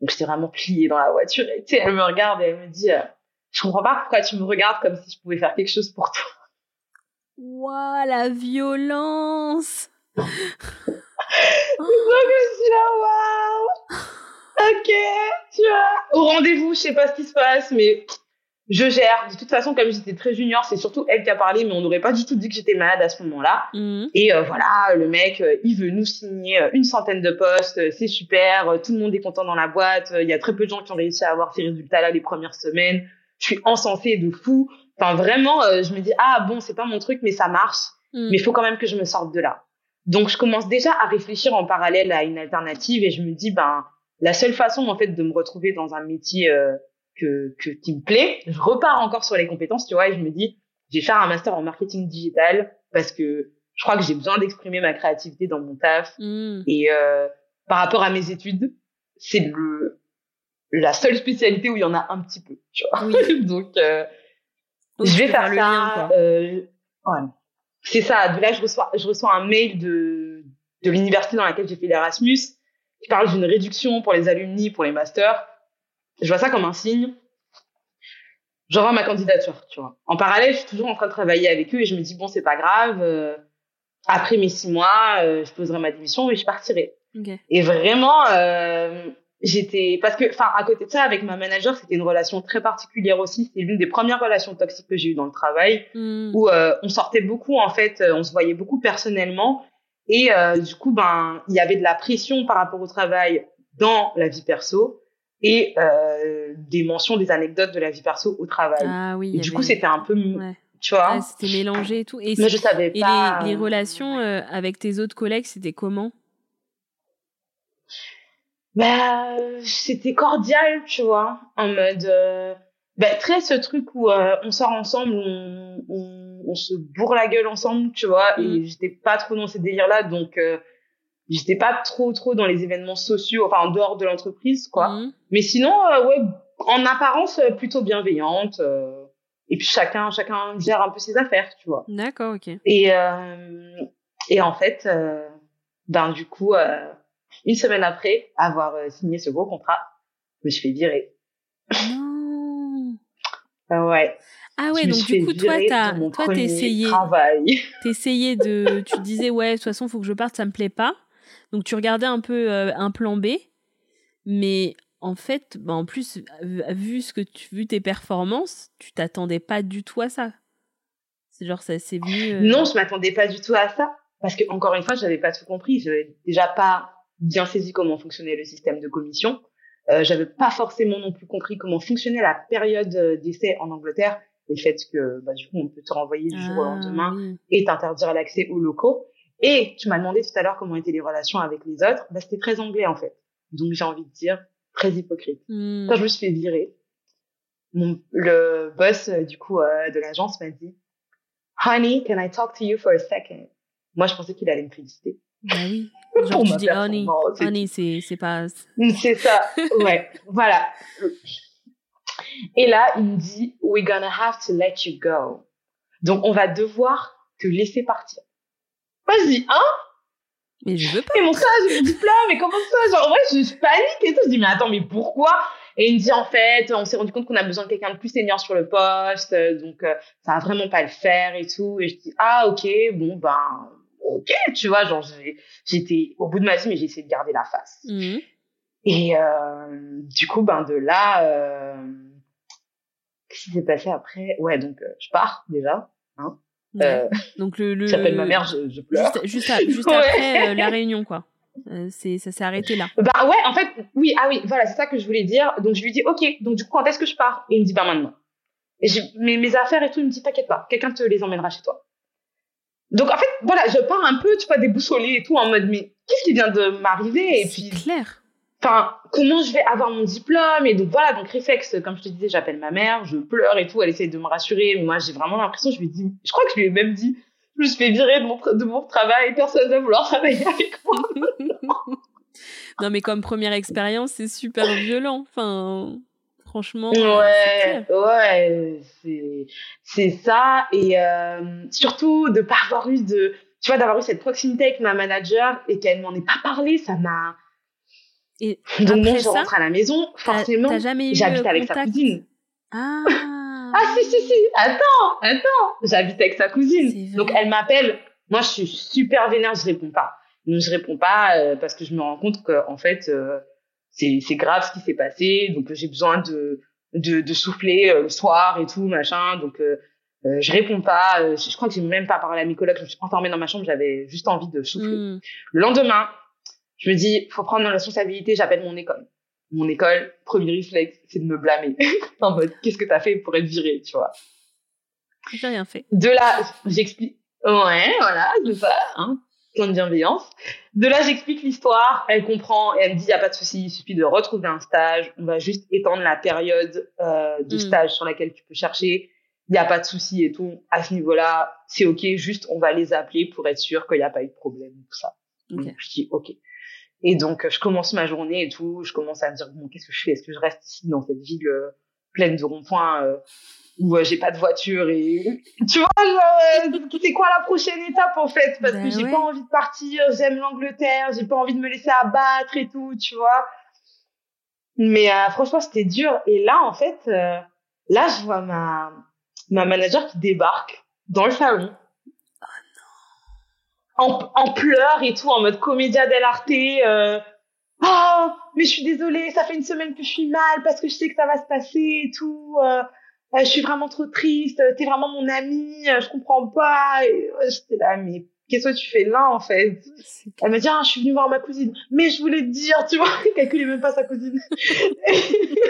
Donc j'étais vraiment pliée dans la voiture. Et tu sais, elle me regarde et elle me dit, euh, je comprends pas pourquoi tu me regardes comme si je pouvais faire quelque chose pour toi. Ouah, la violence. Donc je suis là, waouh, ok, tu vois. Au rendez-vous, je sais pas ce qui se passe, mais je gère. De toute façon, comme j'étais très junior, c'est surtout elle qui a parlé, mais on n'aurait pas du tout dit que j'étais malade à ce moment-là. Mhm. Et euh, voilà, le mec, euh, il veut nous signer euh, une centaine de postes, euh, c'est super, tout le monde est content dans la boîte, il y a très peu de gens qui ont réussi à avoir ces résultats-là les premières semaines. Je suis encensée de fou. Enfin, vraiment, je me dis, ah bon, c'est pas mon truc, mais ça marche Mhm. mais il faut quand même que je me sorte de là. Donc je commence déjà à réfléchir en parallèle à une alternative et je me dis ben la seule façon en fait de me retrouver dans un métier euh, que, que qui me plaît, je repars encore sur les compétences, tu vois, et je me dis je vais faire un master en marketing digital parce que je crois que j'ai besoin d'exprimer ma créativité dans mon taf Mhm. et euh, par rapport à mes études, c'est le la seule spécialité où il y en a un petit peu, tu vois. Oui. Donc euh, Donc, je vais peux faire, le ça. lien, euh, ouais. C'est ça. De là, je reçois, je reçois un mail de, de l'université dans laquelle j'ai fait l'Erasmus qui parle d'une réduction pour les alumni, pour les masters. Je vois ça comme un signe. J'envoie ma candidature, tu vois. En parallèle, je suis toujours en train de travailler avec eux et je me dis, bon, c'est pas grave. euh, après mes six mois, euh, je poserai ma démission et je partirai. Et vraiment, euh, j'étais parce que, enfin, à côté de ça, avec ma manager, c'était une relation très particulière aussi. C'était l'une des premières relations toxiques que j'ai eues dans le travail, Mhm. où euh, on sortait beaucoup en fait, euh, on se voyait beaucoup personnellement, et euh, du coup, ben, il y avait de la pression par rapport au travail dans la vie perso et euh, des mentions, des anecdotes de la vie perso au travail. Ah oui. et du avait- coup, c'était un peu, Ouais. tu vois. C'était mélangé et tout. Et, mais je savais et pas. les, les relations euh, avec tes autres collègues, c'était comment? Bah, c'était cordial, tu vois, en mode, euh, bah, très ce truc où euh, on sort ensemble, on, on, on se bourre la gueule ensemble, tu vois, Mhm. et j'étais pas trop dans ces délires-là, donc j'étais pas trop trop dans les événements sociaux, enfin en dehors de l'entreprise, quoi. Mhm. Mais sinon, euh, ouais, en apparence euh, plutôt bienveillante, euh, et puis chacun chacun gère un peu ses affaires, tu vois. D'accord, ok. Et, euh, et en fait, euh, ben du coup, une semaine après avoir signé ce gros contrat, je me suis fait virer. Non. ouais. Ah ouais, Je me donc du coup, toi, t'as, toi, t'essayais, t'essayais de, tu disais ouais, de toute façon, faut que je parte, ça me plaît pas. Donc tu regardais un peu euh, un plan B, mais en fait, bah, en plus, vu- vu ce que tu, vu tes performances, tu t'attendais pas du tout à ça. C'est genre ça, c'est venu. euh, Non, je m'attendais pas du tout à ça. Parce que, encore une fois, j'avais pas tout compris. J'avais déjà pas bien saisi comment fonctionnait le système de commission. Euh, j'avais pas forcément non plus compris comment fonctionnait la période euh, d'essai en Angleterre et le fait que, bah, du coup, on peut te renvoyer du jour au ah, lendemain oui. et t'interdire l'accès aux locaux. Et tu m'as demandé tout à l'heure comment étaient les relations avec les autres. Bah, c'était très anglais, en fait. Donc, j'ai envie de dire très hypocrite. Hmm. Quand je me suis fait virer, mon, le boss, euh, du coup, euh, de l'agence m'a dit, Honey, can I talk to you for a second? Moi, je pensais qu'il allait me féliciter. Bah oui. Pour Genre tu dis honey, honey, c'est c'est pas. C'est ça, ouais, voilà. Et là, il me dit, we're gonna have to let you go. Donc, on va devoir te laisser partir. Moi, je dis, hein? Mais je veux pas. Et mon stage, mon diplôme, mais comment ça? Genre, ouais, je, je panique et tout. Je dis, mais attends, mais pourquoi? Et il me dit, en fait, on s'est rendu compte qu'on a besoin de quelqu'un de plus senior sur le poste, euh, donc euh, ça va vraiment pas le faire et tout. Et je dis, ah, ok, bon, ben, ok, tu vois, genre, j'étais au bout de ma vie, mais j'ai essayé de garder la face. Mhm. Et euh, du coup, ben de là, euh, qu'est-ce qui s'est passé après? Ouais, donc je pars déjà. Hein. Ouais. Euh, Donc le, le J'appelle ma mère, je, je pleure. juste, juste, à- juste Ouais. après euh, la réunion quoi. Euh, c'est ça s'est arrêté là. Bah ouais, en fait, oui, ah oui, voilà, c'est ça que je voulais dire. Donc je lui dis, ok, donc du coup, quand est-ce que je pars? Et il me dit, bah maintenant. Et j'ai mes, mes affaires et tout, il me dit, t'inquiète pas, quelqu'un te les emmènera chez toi. Donc en fait, voilà, je pars un peu, tu vois, déboussolée et tout, en mode, mais qu'est-ce qui vient de m'arriver? Et C'est puis, clair. Enfin, comment je vais avoir mon diplôme Et donc voilà, donc réflexe, comme je te disais, j'appelle ma mère, je pleure et tout, elle essaye de me rassurer, mais moi j'ai vraiment l'impression, je lui dis, je crois que je lui ai même dit, je me suis fait virer de mon, de mon travail, personne va vouloir travailler avec moi. non mais comme première expérience c'est super violent. Enfin franchement. Ouais, ouais, c'est c'est ça et euh, surtout de pas avoir eu de, tu vois, d'avoir eu cette proximité avec ma manager et qu'elle m'en ait pas parlé, ça m'a. Et Donc moi, je ça, rentre à la maison, forcément, j'habite avec sa cousine. Ah. Ah si si si, attends, attends, j'habite avec sa cousine. Donc elle m'appelle, moi je suis super vénère, je réponds pas. Donc je réponds pas euh, parce que je me rends compte que en fait euh, c'est grave ce qui s'est passé, donc j'ai besoin de de, de souffler euh, le soir et tout machin. Donc euh, euh, je réponds pas. euh, je, je crois que j'ai même pas parlé à mes collègues. Je me suis enfermée dans ma chambre, j'avais juste envie de souffler. Hmm. Le lendemain, je me dis, faut prendre nos responsabilités, j'appelle mon école. Mon école, premier réflexe, c'est de me blâmer. en mode, qu'est-ce que t'as fait pour être virée, tu vois? J'ai rien fait. De là, j'explique. Ouais, voilà, c'est ça, hein. Plein de bienveillance. De là, j'explique l'histoire, elle comprend et elle me dit, y a pas de souci, il suffit de retrouver un stage, on va juste étendre la période euh, de Mm. stage sur laquelle tu peux chercher. Il y a pas de souci et tout. À ce niveau-là, c'est ok, juste on va les appeler pour être sûr qu'il n'y a pas eu de problème, tout ça. Donc, je dis ok. Et donc, je commence ma journée et tout. Je commence à me dire, bon, qu'est-ce que je fais? Est-ce que je reste ici dans cette ville euh, pleine de ronds-points euh, où euh, j'ai pas de voiture et tu vois, genre, euh, c'est quoi la prochaine étape en fait? Parce Ben que j'ai ouais. pas envie de partir. J'aime l'Angleterre. J'ai pas envie de me laisser abattre et tout, tu vois. Mais euh, franchement, c'était dur. Et là, en fait, euh, là, je vois ma ma manager qui débarque dans le salon en, en pleurs et tout, en mode comédia dell'arte. Euh, oh, mais je suis désolée, ça fait une semaine que je suis mal parce que je sais que ça va se passer et tout. Euh, euh, je suis vraiment trop triste. T'es vraiment mon amie. euh, Je comprends pas. Et, euh, J'étais là, mais qu'est-ce que tu fais là en fait? Elle me dit, ah, je suis venue voir ma cousine. Mais je voulais te dire, tu vois, calculez même pas sa cousine.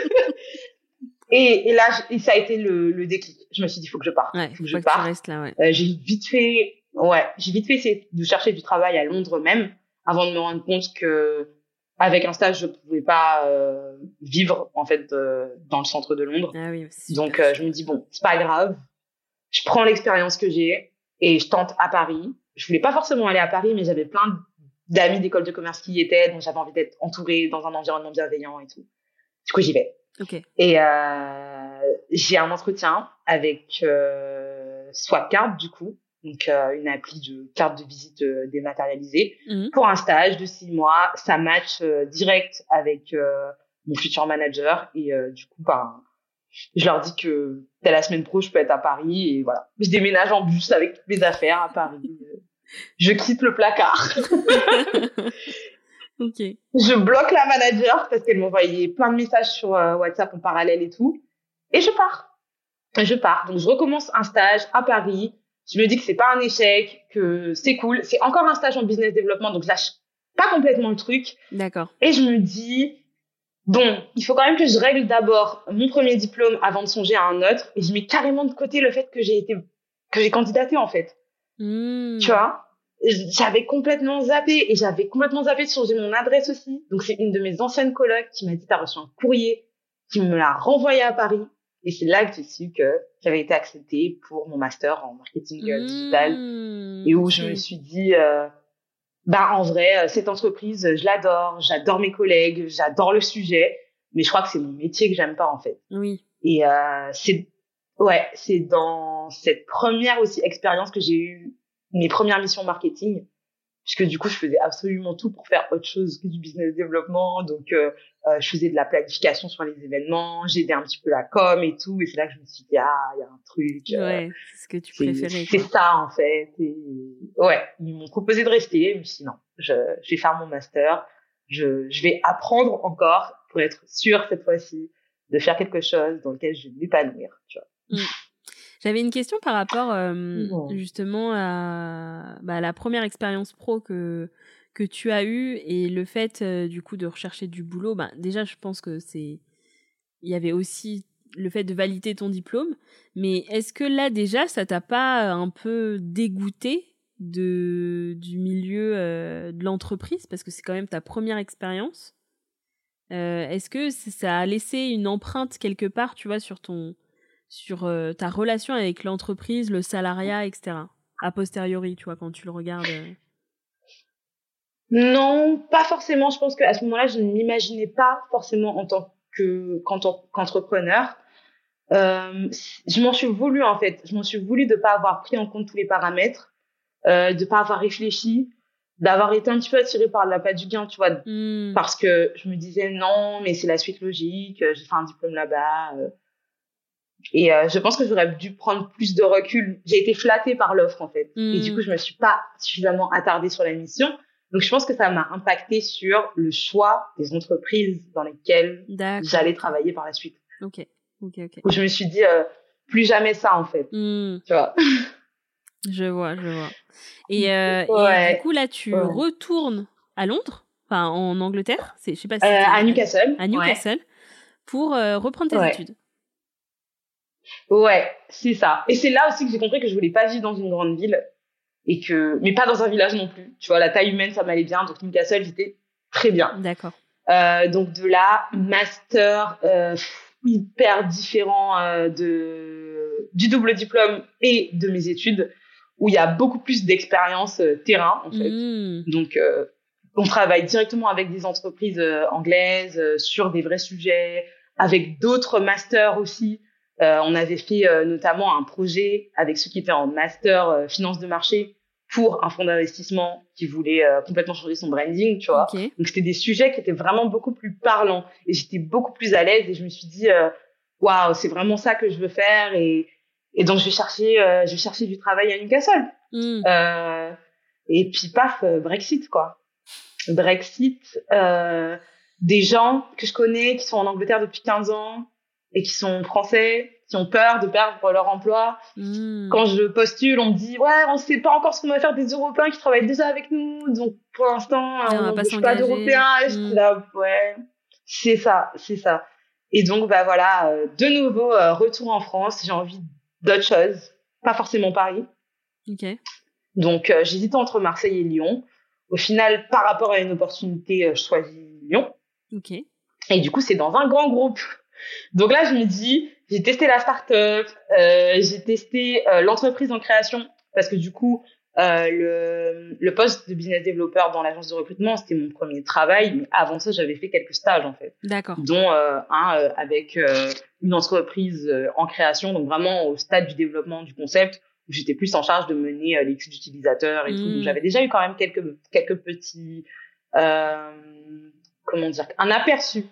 et, et là, ça a été le, le déclic. Je me suis dit, il faut que je parte. Ouais, faut que je pas que tu parte. restes là, ouais. Euh, j'ai vite fait, ouais, j'ai vite fait essayer de chercher du travail à Londres même, avant de me rendre compte que avec un stage, je pouvais pas euh, vivre en fait euh, dans le centre de Londres. Ah oui, Donc euh, je me dis bon, c'est pas grave, je prends l'expérience que j'ai et je tente à Paris. Je voulais pas forcément aller à Paris, mais j'avais plein d'amis d'école de commerce qui y étaient, donc j'avais envie d'être entourée dans un environnement bienveillant et tout. Du coup j'y vais. Et euh, j'ai un entretien avec Swapcard, du coup, donc euh, une appli de carte de visite euh, dématérialisée, Mhm. pour un stage de six mois. Ça match euh, direct avec euh, mon futur manager et euh, du coup, ben, Je leur dis que dès la semaine pro, je peux être à Paris et voilà. Je déménage en bus avec toutes mes affaires à Paris. Je quitte le placard. ok. Je bloque la manager parce qu'elle m'envoyait plein de messages sur euh, WhatsApp en parallèle et tout. Et je pars. Je pars. Donc, je recommence un stage à Paris. Je me dis que c'est pas un échec, que c'est cool. C'est encore un stage en business développement, donc je lâche pas complètement le truc. D'accord. Et je me dis, bon, il faut quand même que je règle d'abord mon premier diplôme avant de songer à un autre. Et je mets carrément de côté le fait que j'ai été, que j'ai candidaté, en fait. Mmh. Tu vois? J'avais complètement zappé et j'avais complètement zappé de changer mon adresse aussi. Donc c'est une de mes anciennes colocs qui m'a dit t'as reçu un courrier qui me l'a renvoyé à Paris. Et c'est là que j'ai su que j'avais été acceptée pour mon master en marketing euh, digital Mmh. et où je me suis dit euh, bah en vrai euh, cette entreprise je l'adore, j'adore mes collègues, j'adore le sujet, mais je crois que c'est mon métier que j'aime pas en fait. Oui. Et euh, c'est ouais, c'est dans cette première aussi expérience que j'ai eu mes premières missions marketing, puisque du coup je faisais absolument tout pour faire autre chose que du business développement. Donc euh, euh, je faisais de la planification sur les événements, j'aidais un petit peu la com et tout. Et c'est là que je me suis dit ah il y a un truc. euh, Ouais, c'est ce que tu préférais. c'est ça en fait. Et ouais, ils m'ont proposé de rester, mais sinon je, je vais faire mon master. Je, je vais apprendre encore pour être sûre cette fois-ci de faire quelque chose dans lequel je vais m'épanouir. Tu vois. J'avais une question par rapport euh, Bon. justement à, bah, à la première expérience pro que que tu as eue et le fait euh, du coup de rechercher du boulot. Bah, déjà, je pense que c'est il y avait aussi le fait de valider ton diplôme, mais est-ce que là déjà ça t'a pas un peu dégoûté de du milieu euh, de l'entreprise? Parce que c'est quand même ta première expérience. Euh, est-ce que ça a laissé une empreinte quelque part, tu vois, sur ton sur euh, ta relation avec l'entreprise, le salariat, etc. A posteriori, tu vois, quand tu le regardes. euh. Non, pas forcément. Je pense qu'à ce moment-là, je ne m'imaginais pas forcément en tant que qu'entrepreneur. Euh, je m'en suis voulu en fait. Je m'en suis voulu de pas avoir pris en compte tous les paramètres, euh, de pas avoir réfléchi, d'avoir été un petit peu attirée par la du gain, tu vois, Hmm. parce que je me disais non, mais c'est la suite logique. J'ai fait un diplôme là-bas. euh. Et euh, je pense que j'aurais dû prendre plus de recul. J'ai été flattée par l'offre en fait. Et du Mm. coup, je me suis pas suffisamment attardée sur la mission. Donc, je pense que ça m'a impacté sur le choix des entreprises dans lesquelles j'allais travailler par la suite. Ok. Ok. Ok. Où je me suis dit euh, plus jamais ça en fait. Hmm. Tu vois. Je vois, je vois. Et, euh, et du coup là, tu Ouais. retournes à Londres, enfin en Angleterre. C'est, je sais pas si Euh, à Newcastle. à Newcastle pour reprendre tes études. Ouais, c'est ça. Et c'est là aussi que j'ai compris que je voulais pas vivre dans une grande ville et que, mais pas dans un village non plus. Tu vois, la taille humaine, ça m'allait bien. Donc Newcastle, j'étais très bien. D'accord. Euh, donc de là, master euh, hyper différent euh, de du double diplôme et de mes études, où il y a beaucoup plus d'expérience terrain en fait. Hmm. Donc on travaille directement avec des entreprises anglaises sur des vrais sujets, avec d'autres masters aussi. Euh, on avait fait euh, notamment un projet avec ceux qui étaient en master euh, finance de marché pour un fonds d'investissement qui voulait complètement changer son branding, tu vois. Donc c'était des sujets qui étaient vraiment beaucoup plus parlants et j'étais beaucoup plus à l'aise et je me suis dit waouh c'est vraiment ça que je veux faire et et donc je vais chercher je vais chercher du travail à Newcastle. Euh, et puis paf Brexit quoi. Brexit des gens que je connais qui sont en Angleterre depuis 15 ans et qui sont français qui ont peur de perdre leur emploi Hmm. quand je postule, on me dit ouais, on sait pas encore ce qu'on va faire des Européens qui travaillent déjà avec nous, donc pour l'instant, on va on pas n'embauche pas d'Européens. Mm. suis là, ouais, c'est ça, c'est ça. Et donc bah voilà, euh, de nouveau euh, retour en France. J'ai envie d'autre chose, pas forcément Paris. Ok. Donc euh, j'hésite entre Marseille et Lyon. Au final, par rapport à une opportunité, euh, je choisis Lyon. Ok. Et du coup, c'est dans un grand groupe. Donc là, je me dis, j'ai testé la start-up, euh, j'ai testé euh, l'entreprise en création, parce que du coup, euh, le, le poste de business developer dans l'agence de recrutement, c'était mon premier travail. Mais avant ça, j'avais fait quelques stages, en fait, D'accord. dont un avec une entreprise en création, donc vraiment au stade du développement du concept, où j'étais plus en charge de mener l'étude utilisateur et tout. Donc j'avais déjà eu quand même quelques, quelques petits... Comment dire Un aperçu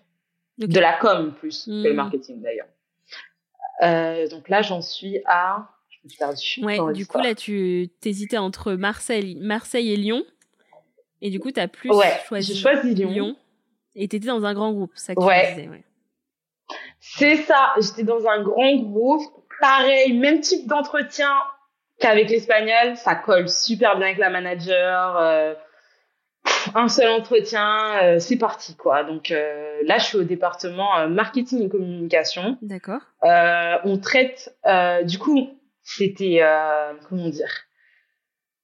De la com plus que le Mm. marketing d'ailleurs. donc là, j'en suis à. Je me suis perdue. Ouais, du coup, là, tu t'hésitais entre Marseille, Marseille et Lyon. Et du coup, tu as plus choisi, choisi Lyon. Lyon. Et tu étais dans un grand groupe, ça que ouais. tu disais, ouais. C'est ça, j'étais dans un grand groupe. Pareil, même type d'entretien qu'avec l'espagnol, ça colle super bien avec la manager. Euh, un seul entretien, euh, c'est parti quoi. Donc euh, là, je suis au département marketing et communication. D'accord. on traite, du coup, c'était comment dire?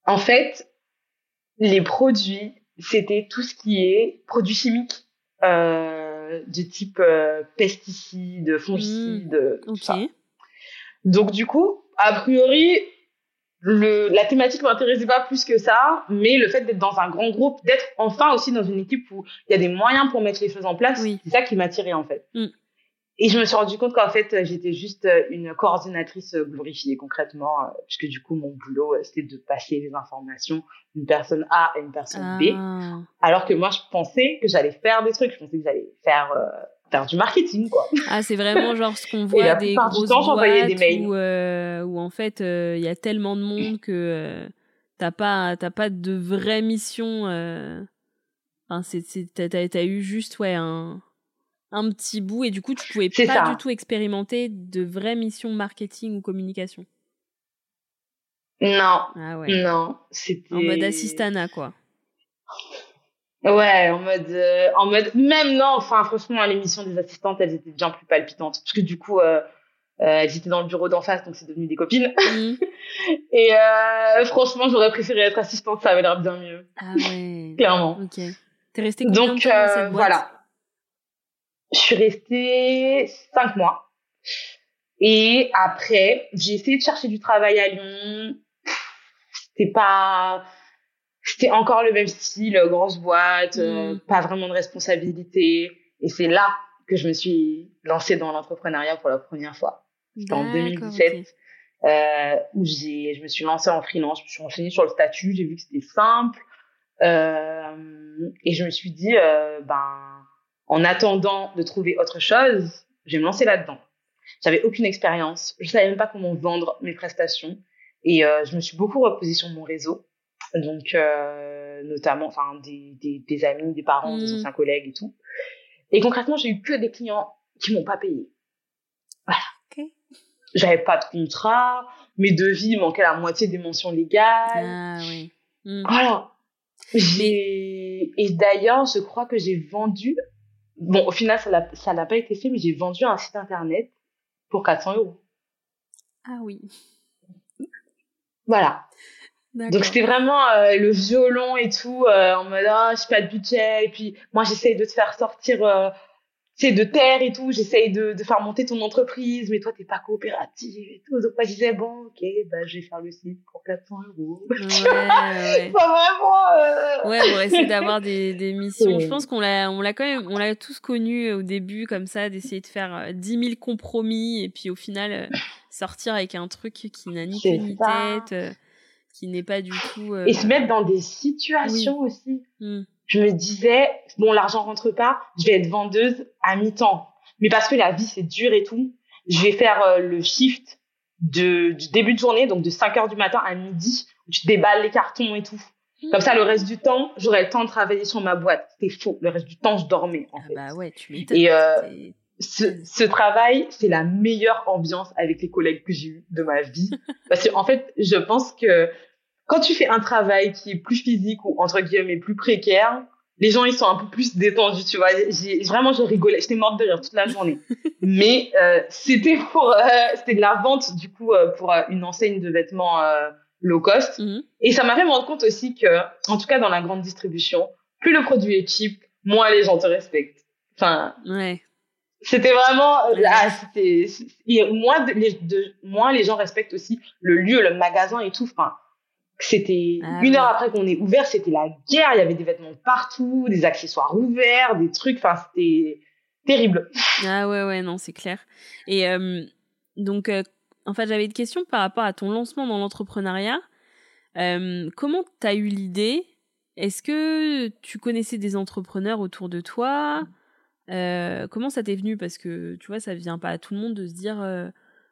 En fait, les produits, c'était tout ce qui est produits chimiques de type pesticides, fongicides, mmh. tout Donc du coup, a priori, le, la thématique m'intéressait pas plus que ça, mais le fait d'être dans un grand groupe, d'être enfin aussi dans une équipe où il y a des moyens pour mettre les choses en place, c'est ça qui m'attirait en fait. Mm. Et je me suis rendu compte qu'en fait, j'étais juste une coordinatrice glorifiée concrètement, euh, puisque du coup, mon boulot, euh, c'était de passer les informations d'une personne A à une personne B. Ah. Alors que moi, je pensais que j'allais faire des trucs, je pensais que j'allais faire euh, faire du marketing, quoi. Ah, c'est vraiment genre ce qu'on voit des grosses temps, boîtes des mails. Où, euh, où, en fait euh, il y a tellement de monde que euh, t'as pas t'as pas de vraie mission. Euh... Enfin, c'est t'as as eu juste ouais un un petit bout et du coup tu pouvais pas du tout expérimenter de vraies missions marketing ou communication. Non. Ah ouais. Non, c'était en mode assistana quoi. Ouais, en mode, euh, en mode, même non, enfin, franchement, l'émission des assistantes, elles étaient bien plus palpitantes. Parce que du coup, euh, euh, elles étaient dans le bureau d'en face, donc c'est devenu des copines. Mhm. Et euh, franchement, j'aurais préféré être assistante, ça avait l'air bien mieux. Ah ouais. Clairement. Ok. T'es restée combien donc, de temps dans cette boîte? voilà. Je suis restée cinq mois. Et après, j'ai essayé de chercher du travail à Lyon. C'était pas c'était encore le même style, euh, grosse boîte, euh, mm. pas vraiment de responsabilité. Et c'est là que je me suis lancée dans l'entrepreneuriat pour la première fois. C'était en 2017 euh, où j'ai, je me suis lancée en freelance. Je me suis renseignée sur le statut, j'ai vu que c'était simple. Euh, et je me suis dit, euh, ben, en attendant de trouver autre chose, je vais me lancer là-dedans. J'avais aucune expérience, je savais même pas comment vendre mes prestations. Et je me suis beaucoup reposée sur mon réseau donc euh, notamment enfin des, des, des, amis, des parents, des mmh. anciens collègues et tout. Et concrètement, j'ai eu que des clients qui m'ont pas payé. Voilà. Okay. J'avais pas de contrat, mes devis manquaient la moitié des mentions légales. Ah oui. Mmh. Voilà. J'ai et d'ailleurs, je crois que j'ai vendu. Bon, au final, ça n'a pas été fait, mais j'ai vendu un site internet pour 400 euros. Ah oui. Voilà. Donc c'était vraiment euh, le violon et tout euh, en mode ah j'ai pas de budget. Et puis moi j'essaye de te faire sortir euh, tu sais de terre et tout. J'essaye de, de faire monter ton entreprise. Mais toi t'es pas coopérative et tout. Donc moi je disais bon ok bah je vais faire le site pour 400 euros. Ouais, ouais. pas vraiment ouais on va essayer d'avoir des, des missions. Je pense qu'on l'a on l'a quand même on l'a tous connu au début comme ça d'essayer de faire 10 000 compromis et puis au final sortir avec un truc qui n'a ni queue ni tête qui n'est pas du tout. Euh, et se mettre dans des situations aussi. Hmm. Je me disais, bon, l'argent rentre pas, je vais être vendeuse à mi-temps. Mais parce que la vie, c'est dur et tout, je vais faire euh, le shift de, du début de journée, donc de 5 heures du matin à midi, où tu déballes les cartons et tout. Comme ça, le reste du temps, j'aurais le temps de travailler sur ma boîte. C'était faux. Le reste du temps, je dormais, en ah fait. Bah ouais, tu. Et, euh, ce, ce, travail, c'est la meilleure ambiance avec les collègues que j'ai eu de ma vie. Parce que, en fait, je pense que quand tu fais un travail qui est plus physique ou, entre guillemets, plus précaire, les gens, ils sont un peu plus détendus, tu vois. J'ai, vraiment, je rigolais. J'étais morte de rire toute la journée. Mais, euh, c'était pour, euh, c'était de la vente, du coup, euh, pour euh, une enseigne de vêtements low cost. Mhm. Et ça m'a fait me rendre compte aussi que, en tout cas, dans la grande distribution, plus le produit est cheap, moins les gens te respectent. Enfin, ouais. C'était vraiment, ah, c'était, moins, les, de, moins les gens respectent aussi le lieu, le magasin et tout. Enfin, c'était ah une heure après qu'on est ouvert, c'était la guerre. Il y avait des vêtements partout, des accessoires ouverts, des trucs. Enfin, c'était terrible. Ah ouais, ouais, non, c'est clair. Et euh, donc, euh, en fait, j'avais une question par rapport à ton lancement dans l'entrepreneuriat. Euh, comment t'as eu l'idée? Est-ce que tu connaissais des entrepreneurs autour de toi? Euh, comment ça t'est venu? Parce que tu vois, ça vient pas à tout le monde de se dire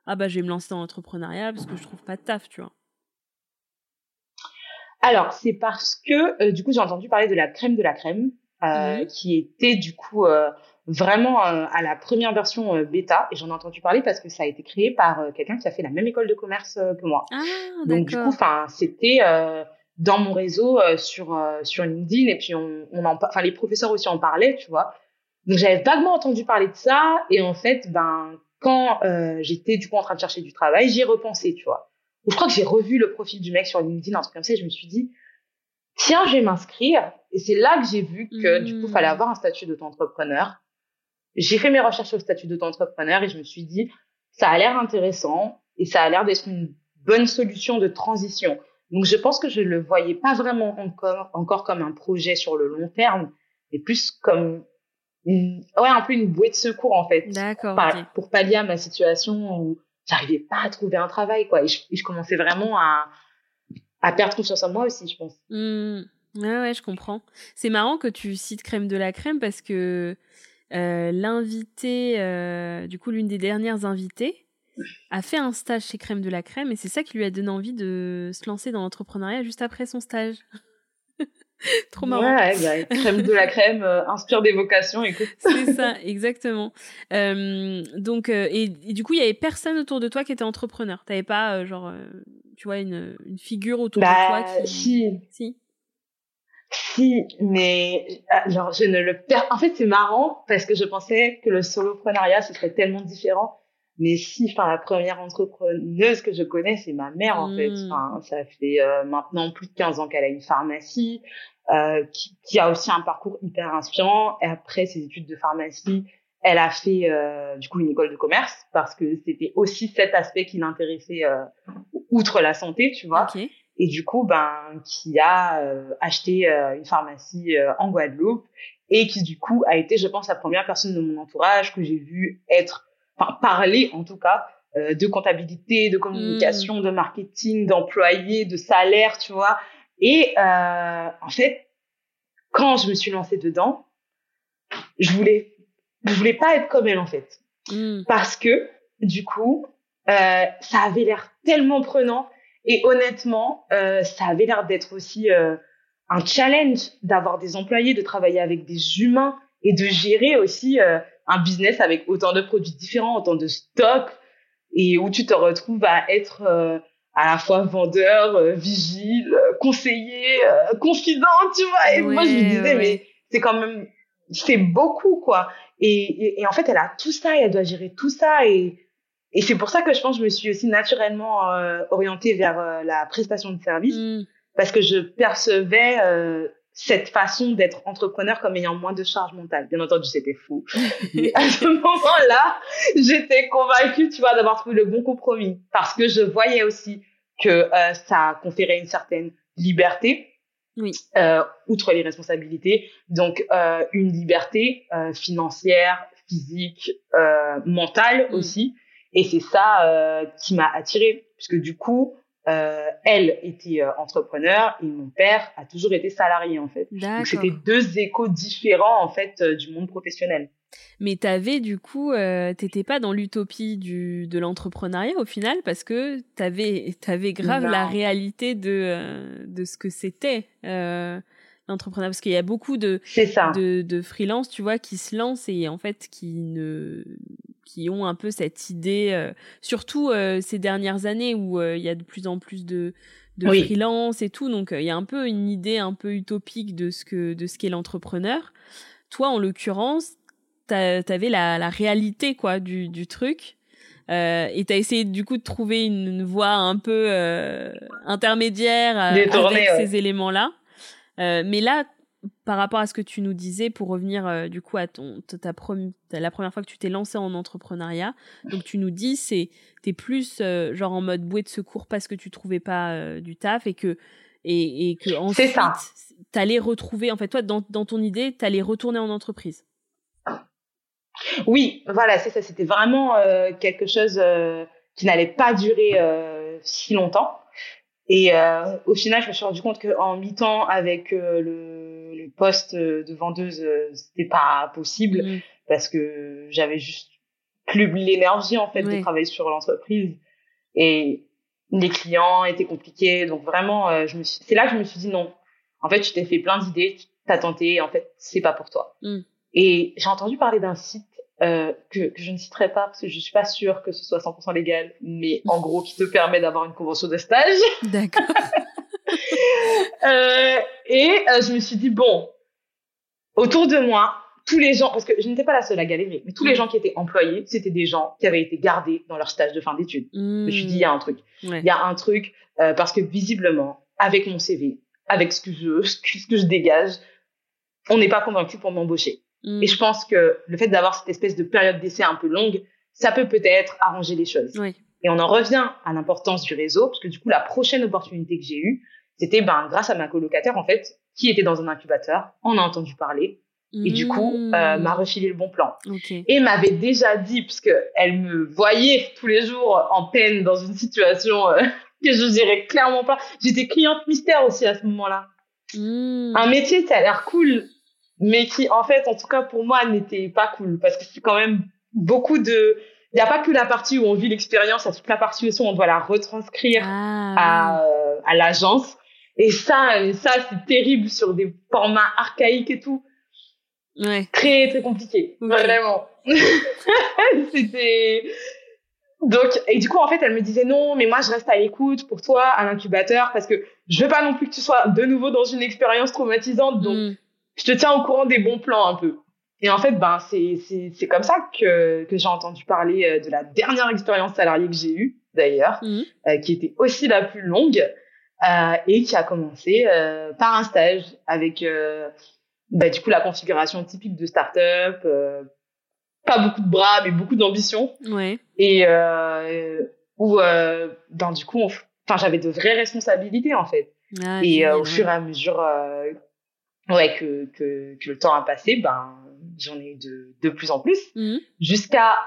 ah bah je vais me lancer dans l'entrepreneuriat parce que je trouve pas de taf, tu vois Alors, c'est parce que euh, du coup, j'ai entendu parler de la crème de la crème, euh, qui était du coup euh, vraiment euh, à la première version euh, bêta. Et j'en ai entendu parler parce que ça a été créé par quelqu'un qui a fait la même école de commerce que moi. Ah, Donc du coup, enfin, c'était dans mon réseau sur sur LinkedIn et puis on, on en, enfin les professeurs aussi en parlaient, tu vois. Donc j'avais vaguement entendu parler de ça et en fait, ben quand j'étais du coup en train de chercher du travail, j'y ai repensé, tu vois. je crois que j'ai revu le profil du mec sur LinkedIn, un truc comme ça, et je me suis dit, tiens, je vais m'inscrire. Et c'est là que j'ai vu que du coup, il fallait mmh. avoir un statut d'auto-entrepreneur. J'ai fait mes recherches sur le statut d'auto-entrepreneur et je me suis dit, ça a l'air intéressant et ça a l'air d'être une bonne solution de transition. Donc, je pense que je le voyais pas vraiment encore, encore comme un projet sur le long terme, mais plus comme ouais, un peu une bouée de secours, en fait. D'accord. Pour pallier à ma situation où j'arrivais pas à trouver un travail, quoi. Et je, je commençais vraiment à, à perdre confiance en moi aussi, je pense. Mmh. Ouais, ouais, je comprends. C'est marrant que tu cites Crème de la Crème parce que euh, l'invité, euh, du coup, l'une des dernières invitées, a fait un stage chez Crème de la Crème et c'est ça qui lui a donné envie de se lancer dans l'entrepreneuriat juste après son stage. Trop marrant. Ouais, bah, crème de la crème, euh, inspire des vocations, écoute. c'est ça, exactement. Euh, donc, euh, et, du coup, il y avait personne autour de toi qui était entrepreneur. T'avais pas, genre, tu vois, une, une figure autour de bah, toi qui... Si. Si. Si, mais alors je ne le perds. En fait, c'est marrant parce que je pensais que le soloprenariat ce serait tellement différent. Mais si, enfin, la première entrepreneuse que je connais, c'est ma mère en fait. Hmm. Enfin, ça fait euh, maintenant plus de 15 ans qu'elle a une pharmacie, euh, qui, qui, a aussi un parcours hyper inspirant. Et après ses études de pharmacie, elle a fait euh, du coup une école de commerce parce que c'était aussi cet aspect qui l'intéressait euh, outre la santé, tu vois. Okay et du coup ben qui a euh, acheté euh, une pharmacie euh, en Guadeloupe et qui du coup a été je pense la première personne de mon entourage que j'ai vu être enfin parler en tout cas de comptabilité de communication mmh. de marketing d'employés de salaire tu vois et en fait quand je me suis lancée dedans je voulais je voulais pas être comme elle en fait mmh. parce que du coup ça avait l'air tellement prenant et honnêtement, euh, ça avait l'air d'être aussi euh, un challenge d'avoir des employés, de travailler avec des humains et de gérer aussi euh, un business avec autant de produits différents, autant de stocks, et où tu te retrouves à être euh, à la fois vendeur, euh, vigile, conseiller, confident, tu vois. Et moi, je me disais, mais c'est quand même, c'est beaucoup, quoi. Et, et, et, en fait, elle a tout ça et elle doit gérer tout ça et et c'est pour ça que je pense que je me suis aussi naturellement euh, orientée vers euh, la prestation de service mm. parce que je percevais euh, cette façon d'être entrepreneur comme ayant moins de charge mentale. Bien entendu, c'était fou. Mais à ce moment-là, j'étais convaincue, tu vois, d'avoir trouvé le bon compromis parce que je voyais aussi que euh, ça conférait une certaine liberté. Oui. outre les responsabilités, donc une liberté financière, physique, mentale mm. aussi, et c'est ça euh, qui m'a attirée, puisque du coup, euh, elle était euh, entrepreneur et mon père a toujours été salarié en fait. Donc c'était deux échos différents en fait euh, du monde professionnel. Mais t'avais du coup, t'étais pas dans l'utopie du de l'entrepreneuriat au final parce que t'avais t'avais grave la réalité de de ce que c'était l'entrepreneuriat parce qu'il y a beaucoup de de de freelance tu vois qui se lancent et en fait qui ne qui ont un peu cette idée, euh, surtout euh, ces dernières années où euh, il y a de plus en plus de, de freelance et tout, donc il y a un peu une idée un peu utopique de ce que de ce qu'est l'entrepreneur. Toi, en l'occurrence, t'avais la, la réalité quoi du, du truc. Et t'as essayé du coup de trouver une, voie un peu intermédiaire avec ces éléments-là. mais là, par rapport à ce que tu nous disais, pour revenir euh, du coup à ton ta, la première fois que tu t'es lancé en entrepreneuriat, donc tu nous dis c'est t'es plus euh, genre en mode bouée de secours parce que tu trouvais pas euh, du taf et que et, et que ensuite t'allais retrouver en fait toi dans, dans ton idée t'allais retourner en entreprise. Oui, voilà, c'est ça. C'était vraiment quelque chose qui n'allait pas durer si longtemps. Et euh, au final, je me suis rendu compte qu'en mi-temps, avec euh, le, le, poste de vendeuse, euh, c'était pas possible mm. parce que j'avais juste plus l'énergie en fait de travailler sur l'entreprise. Et les clients étaient compliqués. Donc vraiment euh, je me c'est là que je me suis dit non. En fait tu t'es fait plein d'idées t'as tenté. En fait c'est pas pour toi. Mm. et j'ai entendu parler d'un site euh, que, que, je ne citerai pas parce que je suis pas sûre que ce soit 100% légal, mais en gros qui te permet d'avoir une convention de stage. D'accord. euh, et euh, je me suis dit bon, autour de moi, tous les gens, parce que je n'étais pas la seule à galérer, mais tous les mm. gens qui étaient employés, c'était des gens qui avaient été gardés dans leur stage de fin d'études. Je me suis dit, il y a un truc. Il y a un truc, parce que visiblement, avec mon CV, avec ce que je, ce que je dégage, on n'est pas convaincu pour m'embaucher. Mm. Et je pense que le fait d'avoir cette espèce de période d'essai un peu longue, ça peut peut-être arranger les choses. Oui. Et on en revient à l'importance du réseau, parce que du coup, la prochaine opportunité que j'ai eue, c'était ben, grâce à ma colocataire, en fait, qui était dans un incubateur, on a entendu parler, et du coup, euh, mm. m'a refilé le bon plan. Et m'avait déjà dit, puisque elle me voyait tous les jours en peine dans une situation euh, que je dirais clairement pas. J'étais cliente mystère aussi à ce moment-là. Mm. Un métier qui a l'air cool, mais qui, en fait, en tout cas pour moi, n'était pas cool parce que c'est quand même beaucoup de. Il n'y a pas que la partie où on vit l'expérience, il y a toute la partie où on doit la retranscrire ah, à, à l'agence. Et ça, ça c'est terrible sur des formats archaïques et tout. Ouais. Très très compliqué, vraiment. C'était donc et du coup en fait elle me disait non mais moi je reste à l'écoute pour toi à l'incubateur parce que je veux pas non plus que tu sois de nouveau dans une expérience traumatisante donc mm. Je te tiens au courant des bons plans un peu. Et en fait ben c'est comme ça que que j'ai entendu parler euh, de la dernière expérience salariée que j'ai eue d'ailleurs mm. euh, qui était aussi la plus longue euh, et qui a commencé euh, par un stage avec bah, du coup la configuration typique de start-up, pas beaucoup de bras mais beaucoup d'ambition. Ouais. Et où ben, du coup, enfin j'avais de vraies responsabilités en fait. Ah, et au fur et à mesure ouais que, que que le temps a passé, ben j'en ai eu de de plus en plus mmh. jusqu'à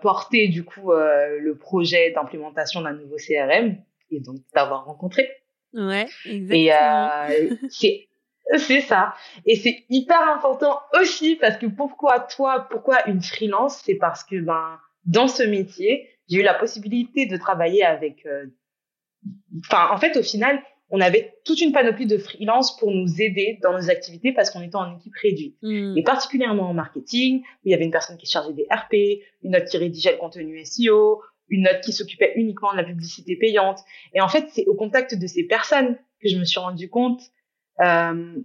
porter du coup le projet d'implémentation d'un nouveau CRM et donc d'avoir rencontré. Ouais, exactement. Et c'est c'est ça. Et c'est hyper important aussi parce que pourquoi toi, pourquoi une freelance? C'est parce que ben dans ce métier, j'ai eu la possibilité de travailler avec. Euh, enfin, en fait, au final, on avait toute une panoplie de freelance pour nous aider dans nos activités parce qu'on était en équipe réduite. Hmm. Et particulièrement en marketing, où il y avait une personne qui chargeait des RP, une autre qui rédigeait le contenu SEO, une autre qui s'occupait uniquement de la publicité payante. Et en fait, c'est au contact de ces personnes que je me suis rendu compte euh,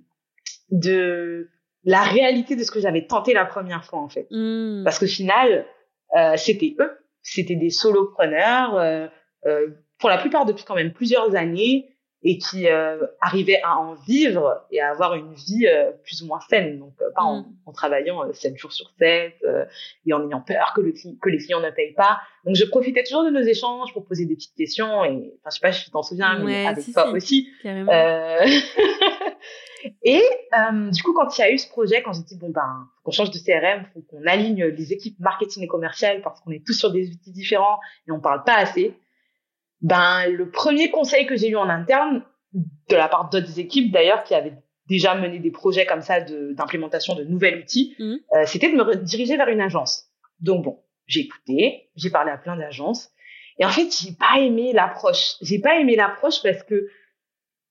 de la réalité de ce que j'avais tenté la première fois en fait. Hmm. Parce qu'au final, euh, c'était eux, c'était des solopreneurs, euh, euh, pour la plupart depuis quand même plusieurs années, et qui euh, arrivaient à en vivre et à avoir une vie euh, plus ou moins saine. Donc pas en, hmm. en, travaillant 7 jours sur 7 et en ayant peur que, le, que les clients ne payent pas. Donc je profitais toujours de nos échanges pour poser des petites questions, et enfin je sais pas si tu t'en souviens, mais avec toi aussi. Et euh, du coup, quand il y a eu ce projet, quand j'ai dit bon ben, faut qu'on change de CRM, faut qu'on aligne les équipes marketing et commerciales parce qu'on est tous sur des outils différents et on parle pas assez. Ben, le premier conseil que j'ai eu en interne, de la part d'autres équipes d'ailleurs qui avaient déjà mené des projets comme ça d'implémentation de, nouveaux outils, mmh. euh, c'était de me diriger vers une agence. Donc bon, j'ai écouté, j'ai parlé à plein d'agences et en fait, j'ai pas aimé l'approche. J'ai pas aimé l'approche parce que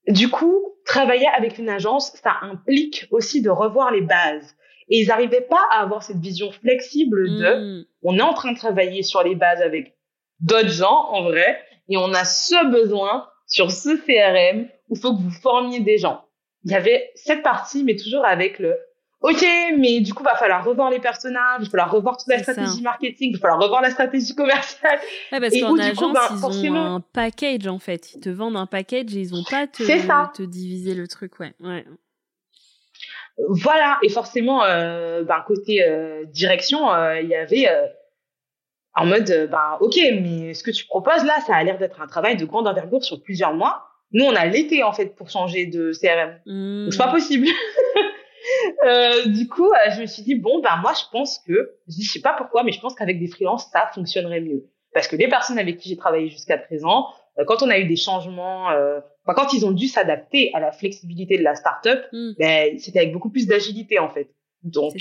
du coup, travailler avec une agence, ça implique aussi de revoir les bases. Et ils n'arrivaient pas à avoir cette vision flexible de, mm. on est en train de travailler sur les bases avec d'autres gens, en vrai, et on a ce besoin sur ce CRM où il faut que vous formiez des gens. Il y avait cette partie, mais toujours avec le, Ok, mais du coup, va falloir revoir les personnages, il va falloir revoir toute la stratégie marketing, il va falloir revoir la stratégie commerciale. Ouais, parce qu'en agence, bah, ils forcément... ont un package, en fait. Ils te vendent un package et ils ont pas te, te diviser le truc, ouais. ouais. Voilà, et forcément, euh, ben, côté euh, direction, euh, il y avait en mode, bah, ok, mais ce que tu proposes là, ça a l'air d'être un travail de grande envergure sur plusieurs mois. Nous, on a l'été en fait pour changer de CRM. Mmh. C'est pas possible. Euh, du coup, euh, je me suis dit bon, ben moi, je pense que, je je sais pas pourquoi, mais je pense qu'avec des freelances, ça fonctionnerait mieux. Parce que les personnes avec qui j'ai travaillé jusqu'à présent, euh, quand on a eu des changements, quand ils ont dû s'adapter à la flexibilité de la startup, mm. ben c'était avec beaucoup plus d'agilité en fait. Donc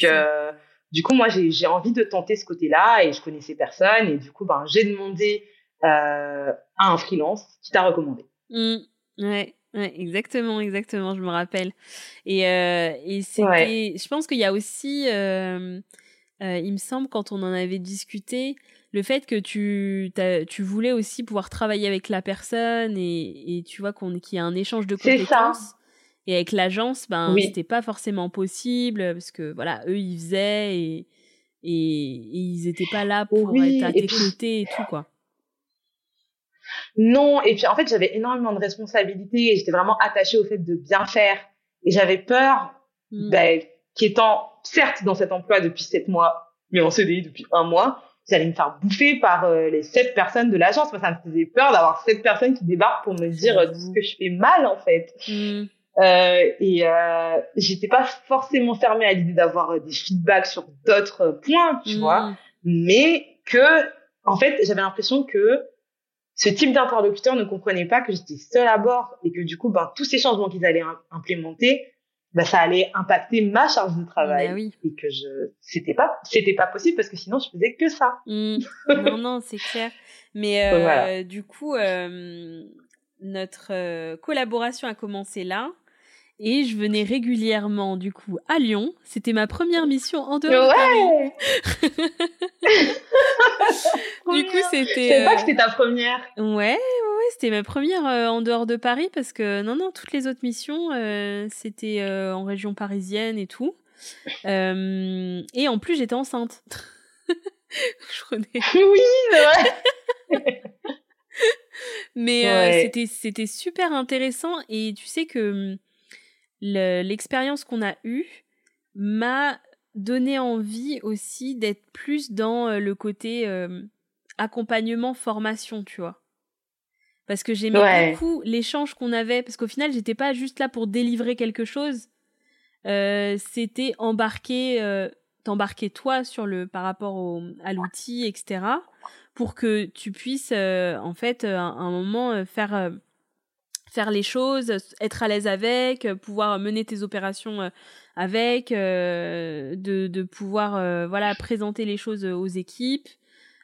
du coup, moi, j'ai envie de tenter ce côté-là et je connaissais personne. Et du coup, ben, j'ai demandé euh, à un freelance qui t'a recommandé. Mmh. ouais. Ouais, exactement, exactement, je me rappelle. Et, euh, et c'était, je pense qu'il y a aussi, euh, euh, il me semble, quand on en avait discuté, le fait que tu, tu voulais aussi pouvoir travailler avec la personne et, et tu vois qu'on qu'il y a un échange de compétences. Et avec l'agence, ben, c'était pas forcément possible parce que voilà, eux ils faisaient et, et, ils étaient pas là pour être à tes côtés et tout quoi. Non, et puis en fait j'avais énormément de responsabilités et j'étais vraiment attachée au fait de bien faire et j'avais peur, mmh. ben, qu'étant certes dans cet emploi depuis sept mois, mais en CDI depuis un mois, j'allais me faire bouffer par euh, les sept personnes de l'agence. Moi, ça me faisait peur d'avoir sept personnes qui débarquent pour me dire euh, ce que je fais mal en fait. Mmh. Euh, et euh, j'étais pas forcément fermée à l'idée d'avoir euh, des feedbacks sur d'autres points, tu vois, mmh. mais que en fait j'avais l'impression que ce type d'interlocuteur ne comprenait pas que j'étais seule à bord et que du coup ben tous ces changements qu'ils allaient implémenter ben, ça allait impacter ma charge de travail ben oui. et que je c'était pas c'était pas possible parce que sinon je faisais que ça mmh. non non c'est clair mais euh, du coup notre collaboration a commencé là et je venais régulièrement du coup à Lyon. C'était ma première mission en dehors ouais de Paris. du coup, c'était. Je savais pas que c'était ta première. Ouais, ouais, c'était ma première euh, en dehors de Paris parce que non, non, toutes les autres missions, euh, c'était euh, en région parisienne et tout. et en plus, j'étais enceinte. je prenais. Oui, c'est vrai. Mais c'était c'était super intéressant et tu sais que l'expérience qu'on a eue m'a donné envie aussi d'être plus dans euh, le côté euh, accompagnement, formation, tu vois. Parce que j'aimais beaucoup l'échange qu'on avait, parce qu'au final, j'étais pas juste là pour délivrer quelque chose. Euh, c'était embarquer, t'embarquer toi sur le par rapport au, à l'outil, etc. Pour que tu puisses en fait à un moment faire faire les choses, être à l'aise avec, euh, pouvoir mener tes opérations euh, avec, euh, de, de pouvoir voilà présenter les choses aux équipes.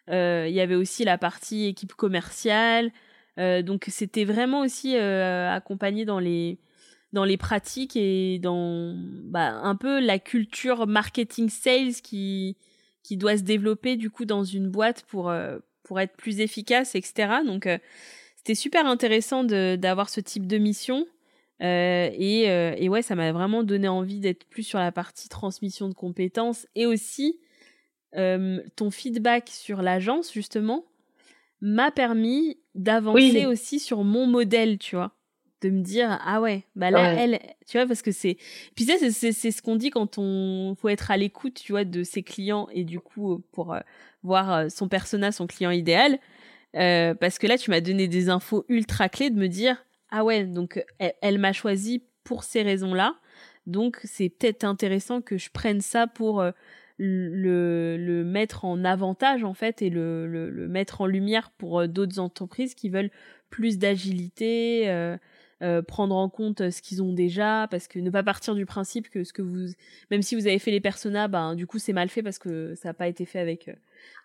Il y avait aussi la partie équipe commerciale. donc c'était vraiment aussi accompagné dans les dans les pratiques et dans bah, un peu la culture marketing sales qui qui doit se développer du coup dans une boîte pour pour être plus efficace etc donc c'était super intéressant d'avoir ce type de mission. Euh, et, euh, et, ouais, ça m'a vraiment donné envie d'être plus sur la partie transmission de compétences et aussi euh, ton feedback sur l'agence justement m'a permis d'avancer aussi sur mon modèle, tu vois, de me dire ah ouais, bah là elle, tu vois, parce que c'est puis ça c'est c'est ce qu'on dit quand on faut être à l'écoute, tu vois, de ses clients et du coup pour voir son persona, son client idéal. Euh, parce que là, tu m'as donné des infos ultra clés de me dire ah ouais, donc elle, m'a choisi pour ces raisons-là. Donc c'est peut-être intéressant que je prenne ça pour euh, le, le, mettre en avantage en fait et le, le, mettre en lumière pour euh, d'autres entreprises qui veulent plus d'agilité, euh, prendre en compte ce qu'ils ont déjà, parce que ne pas partir du principe que ce que vous, même si vous avez fait les personas, ben du coup c'est mal fait parce que ça n'a pas été fait avec euh,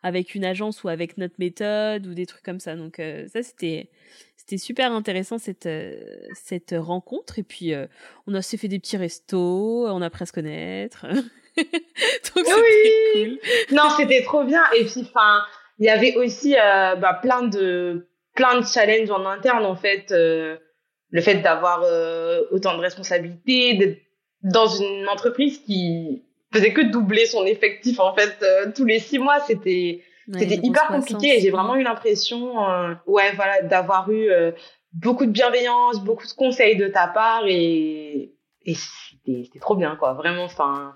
avec une agence ou avec notre méthode ou des trucs comme ça. Donc euh, ça c'était c'était super intéressant cette cette rencontre et puis on a aussi fait des petits restos, on a presque connaître. Donc oui. Cool. Non, c'était trop bien et puis enfin il y avait aussi bah, plein de plein de challenges en interne en fait le fait d'avoir euh, autant de responsabilités, d'être dans une entreprise qui faisait que doubler son effectif en fait euh, tous les six mois, c'était c'était hyper compliqué. Et j'ai vraiment eu l'impression euh, ouais voilà d'avoir eu beaucoup de bienveillance, beaucoup de conseils de ta part et et c'était trop bien quoi, vraiment enfin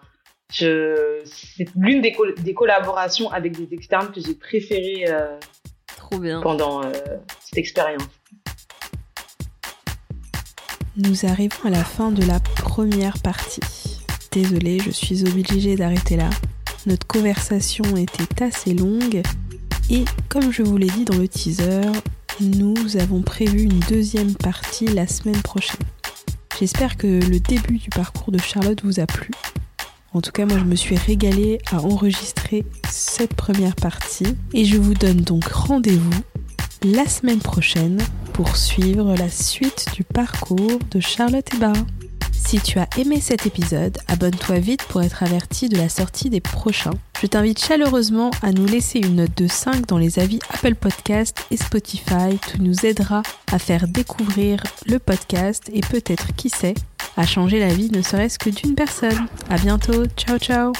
je c'est l'une des, des collaborations avec des externes que j'ai préféré trop bien. pendant cette expérience. Nous arrivons à la fin de la première partie. Désolée, je suis obligée d'arrêter là. Notre conversation était assez longue et comme je vous l'ai dit dans le teaser, nous avons prévu une deuxième partie la semaine prochaine. J'espère que le début du parcours de Charlotte vous a plu. En tout cas, moi, je me suis régalée à enregistrer cette première partie et je vous donne donc rendez-vous la semaine prochaine pour suivre la suite du parcours de Charlotte Hébert. Si tu as aimé cet épisode, abonne-toi vite pour être averti de la sortie des prochains. Je t'invite chaleureusement à nous laisser une note de 5 dans les avis Apple Podcast et Spotify. Tout nous aidera à faire découvrir le podcast et peut-être, qui sait, à changer la vie ne serait-ce que d'une personne. À bientôt, ciao ciao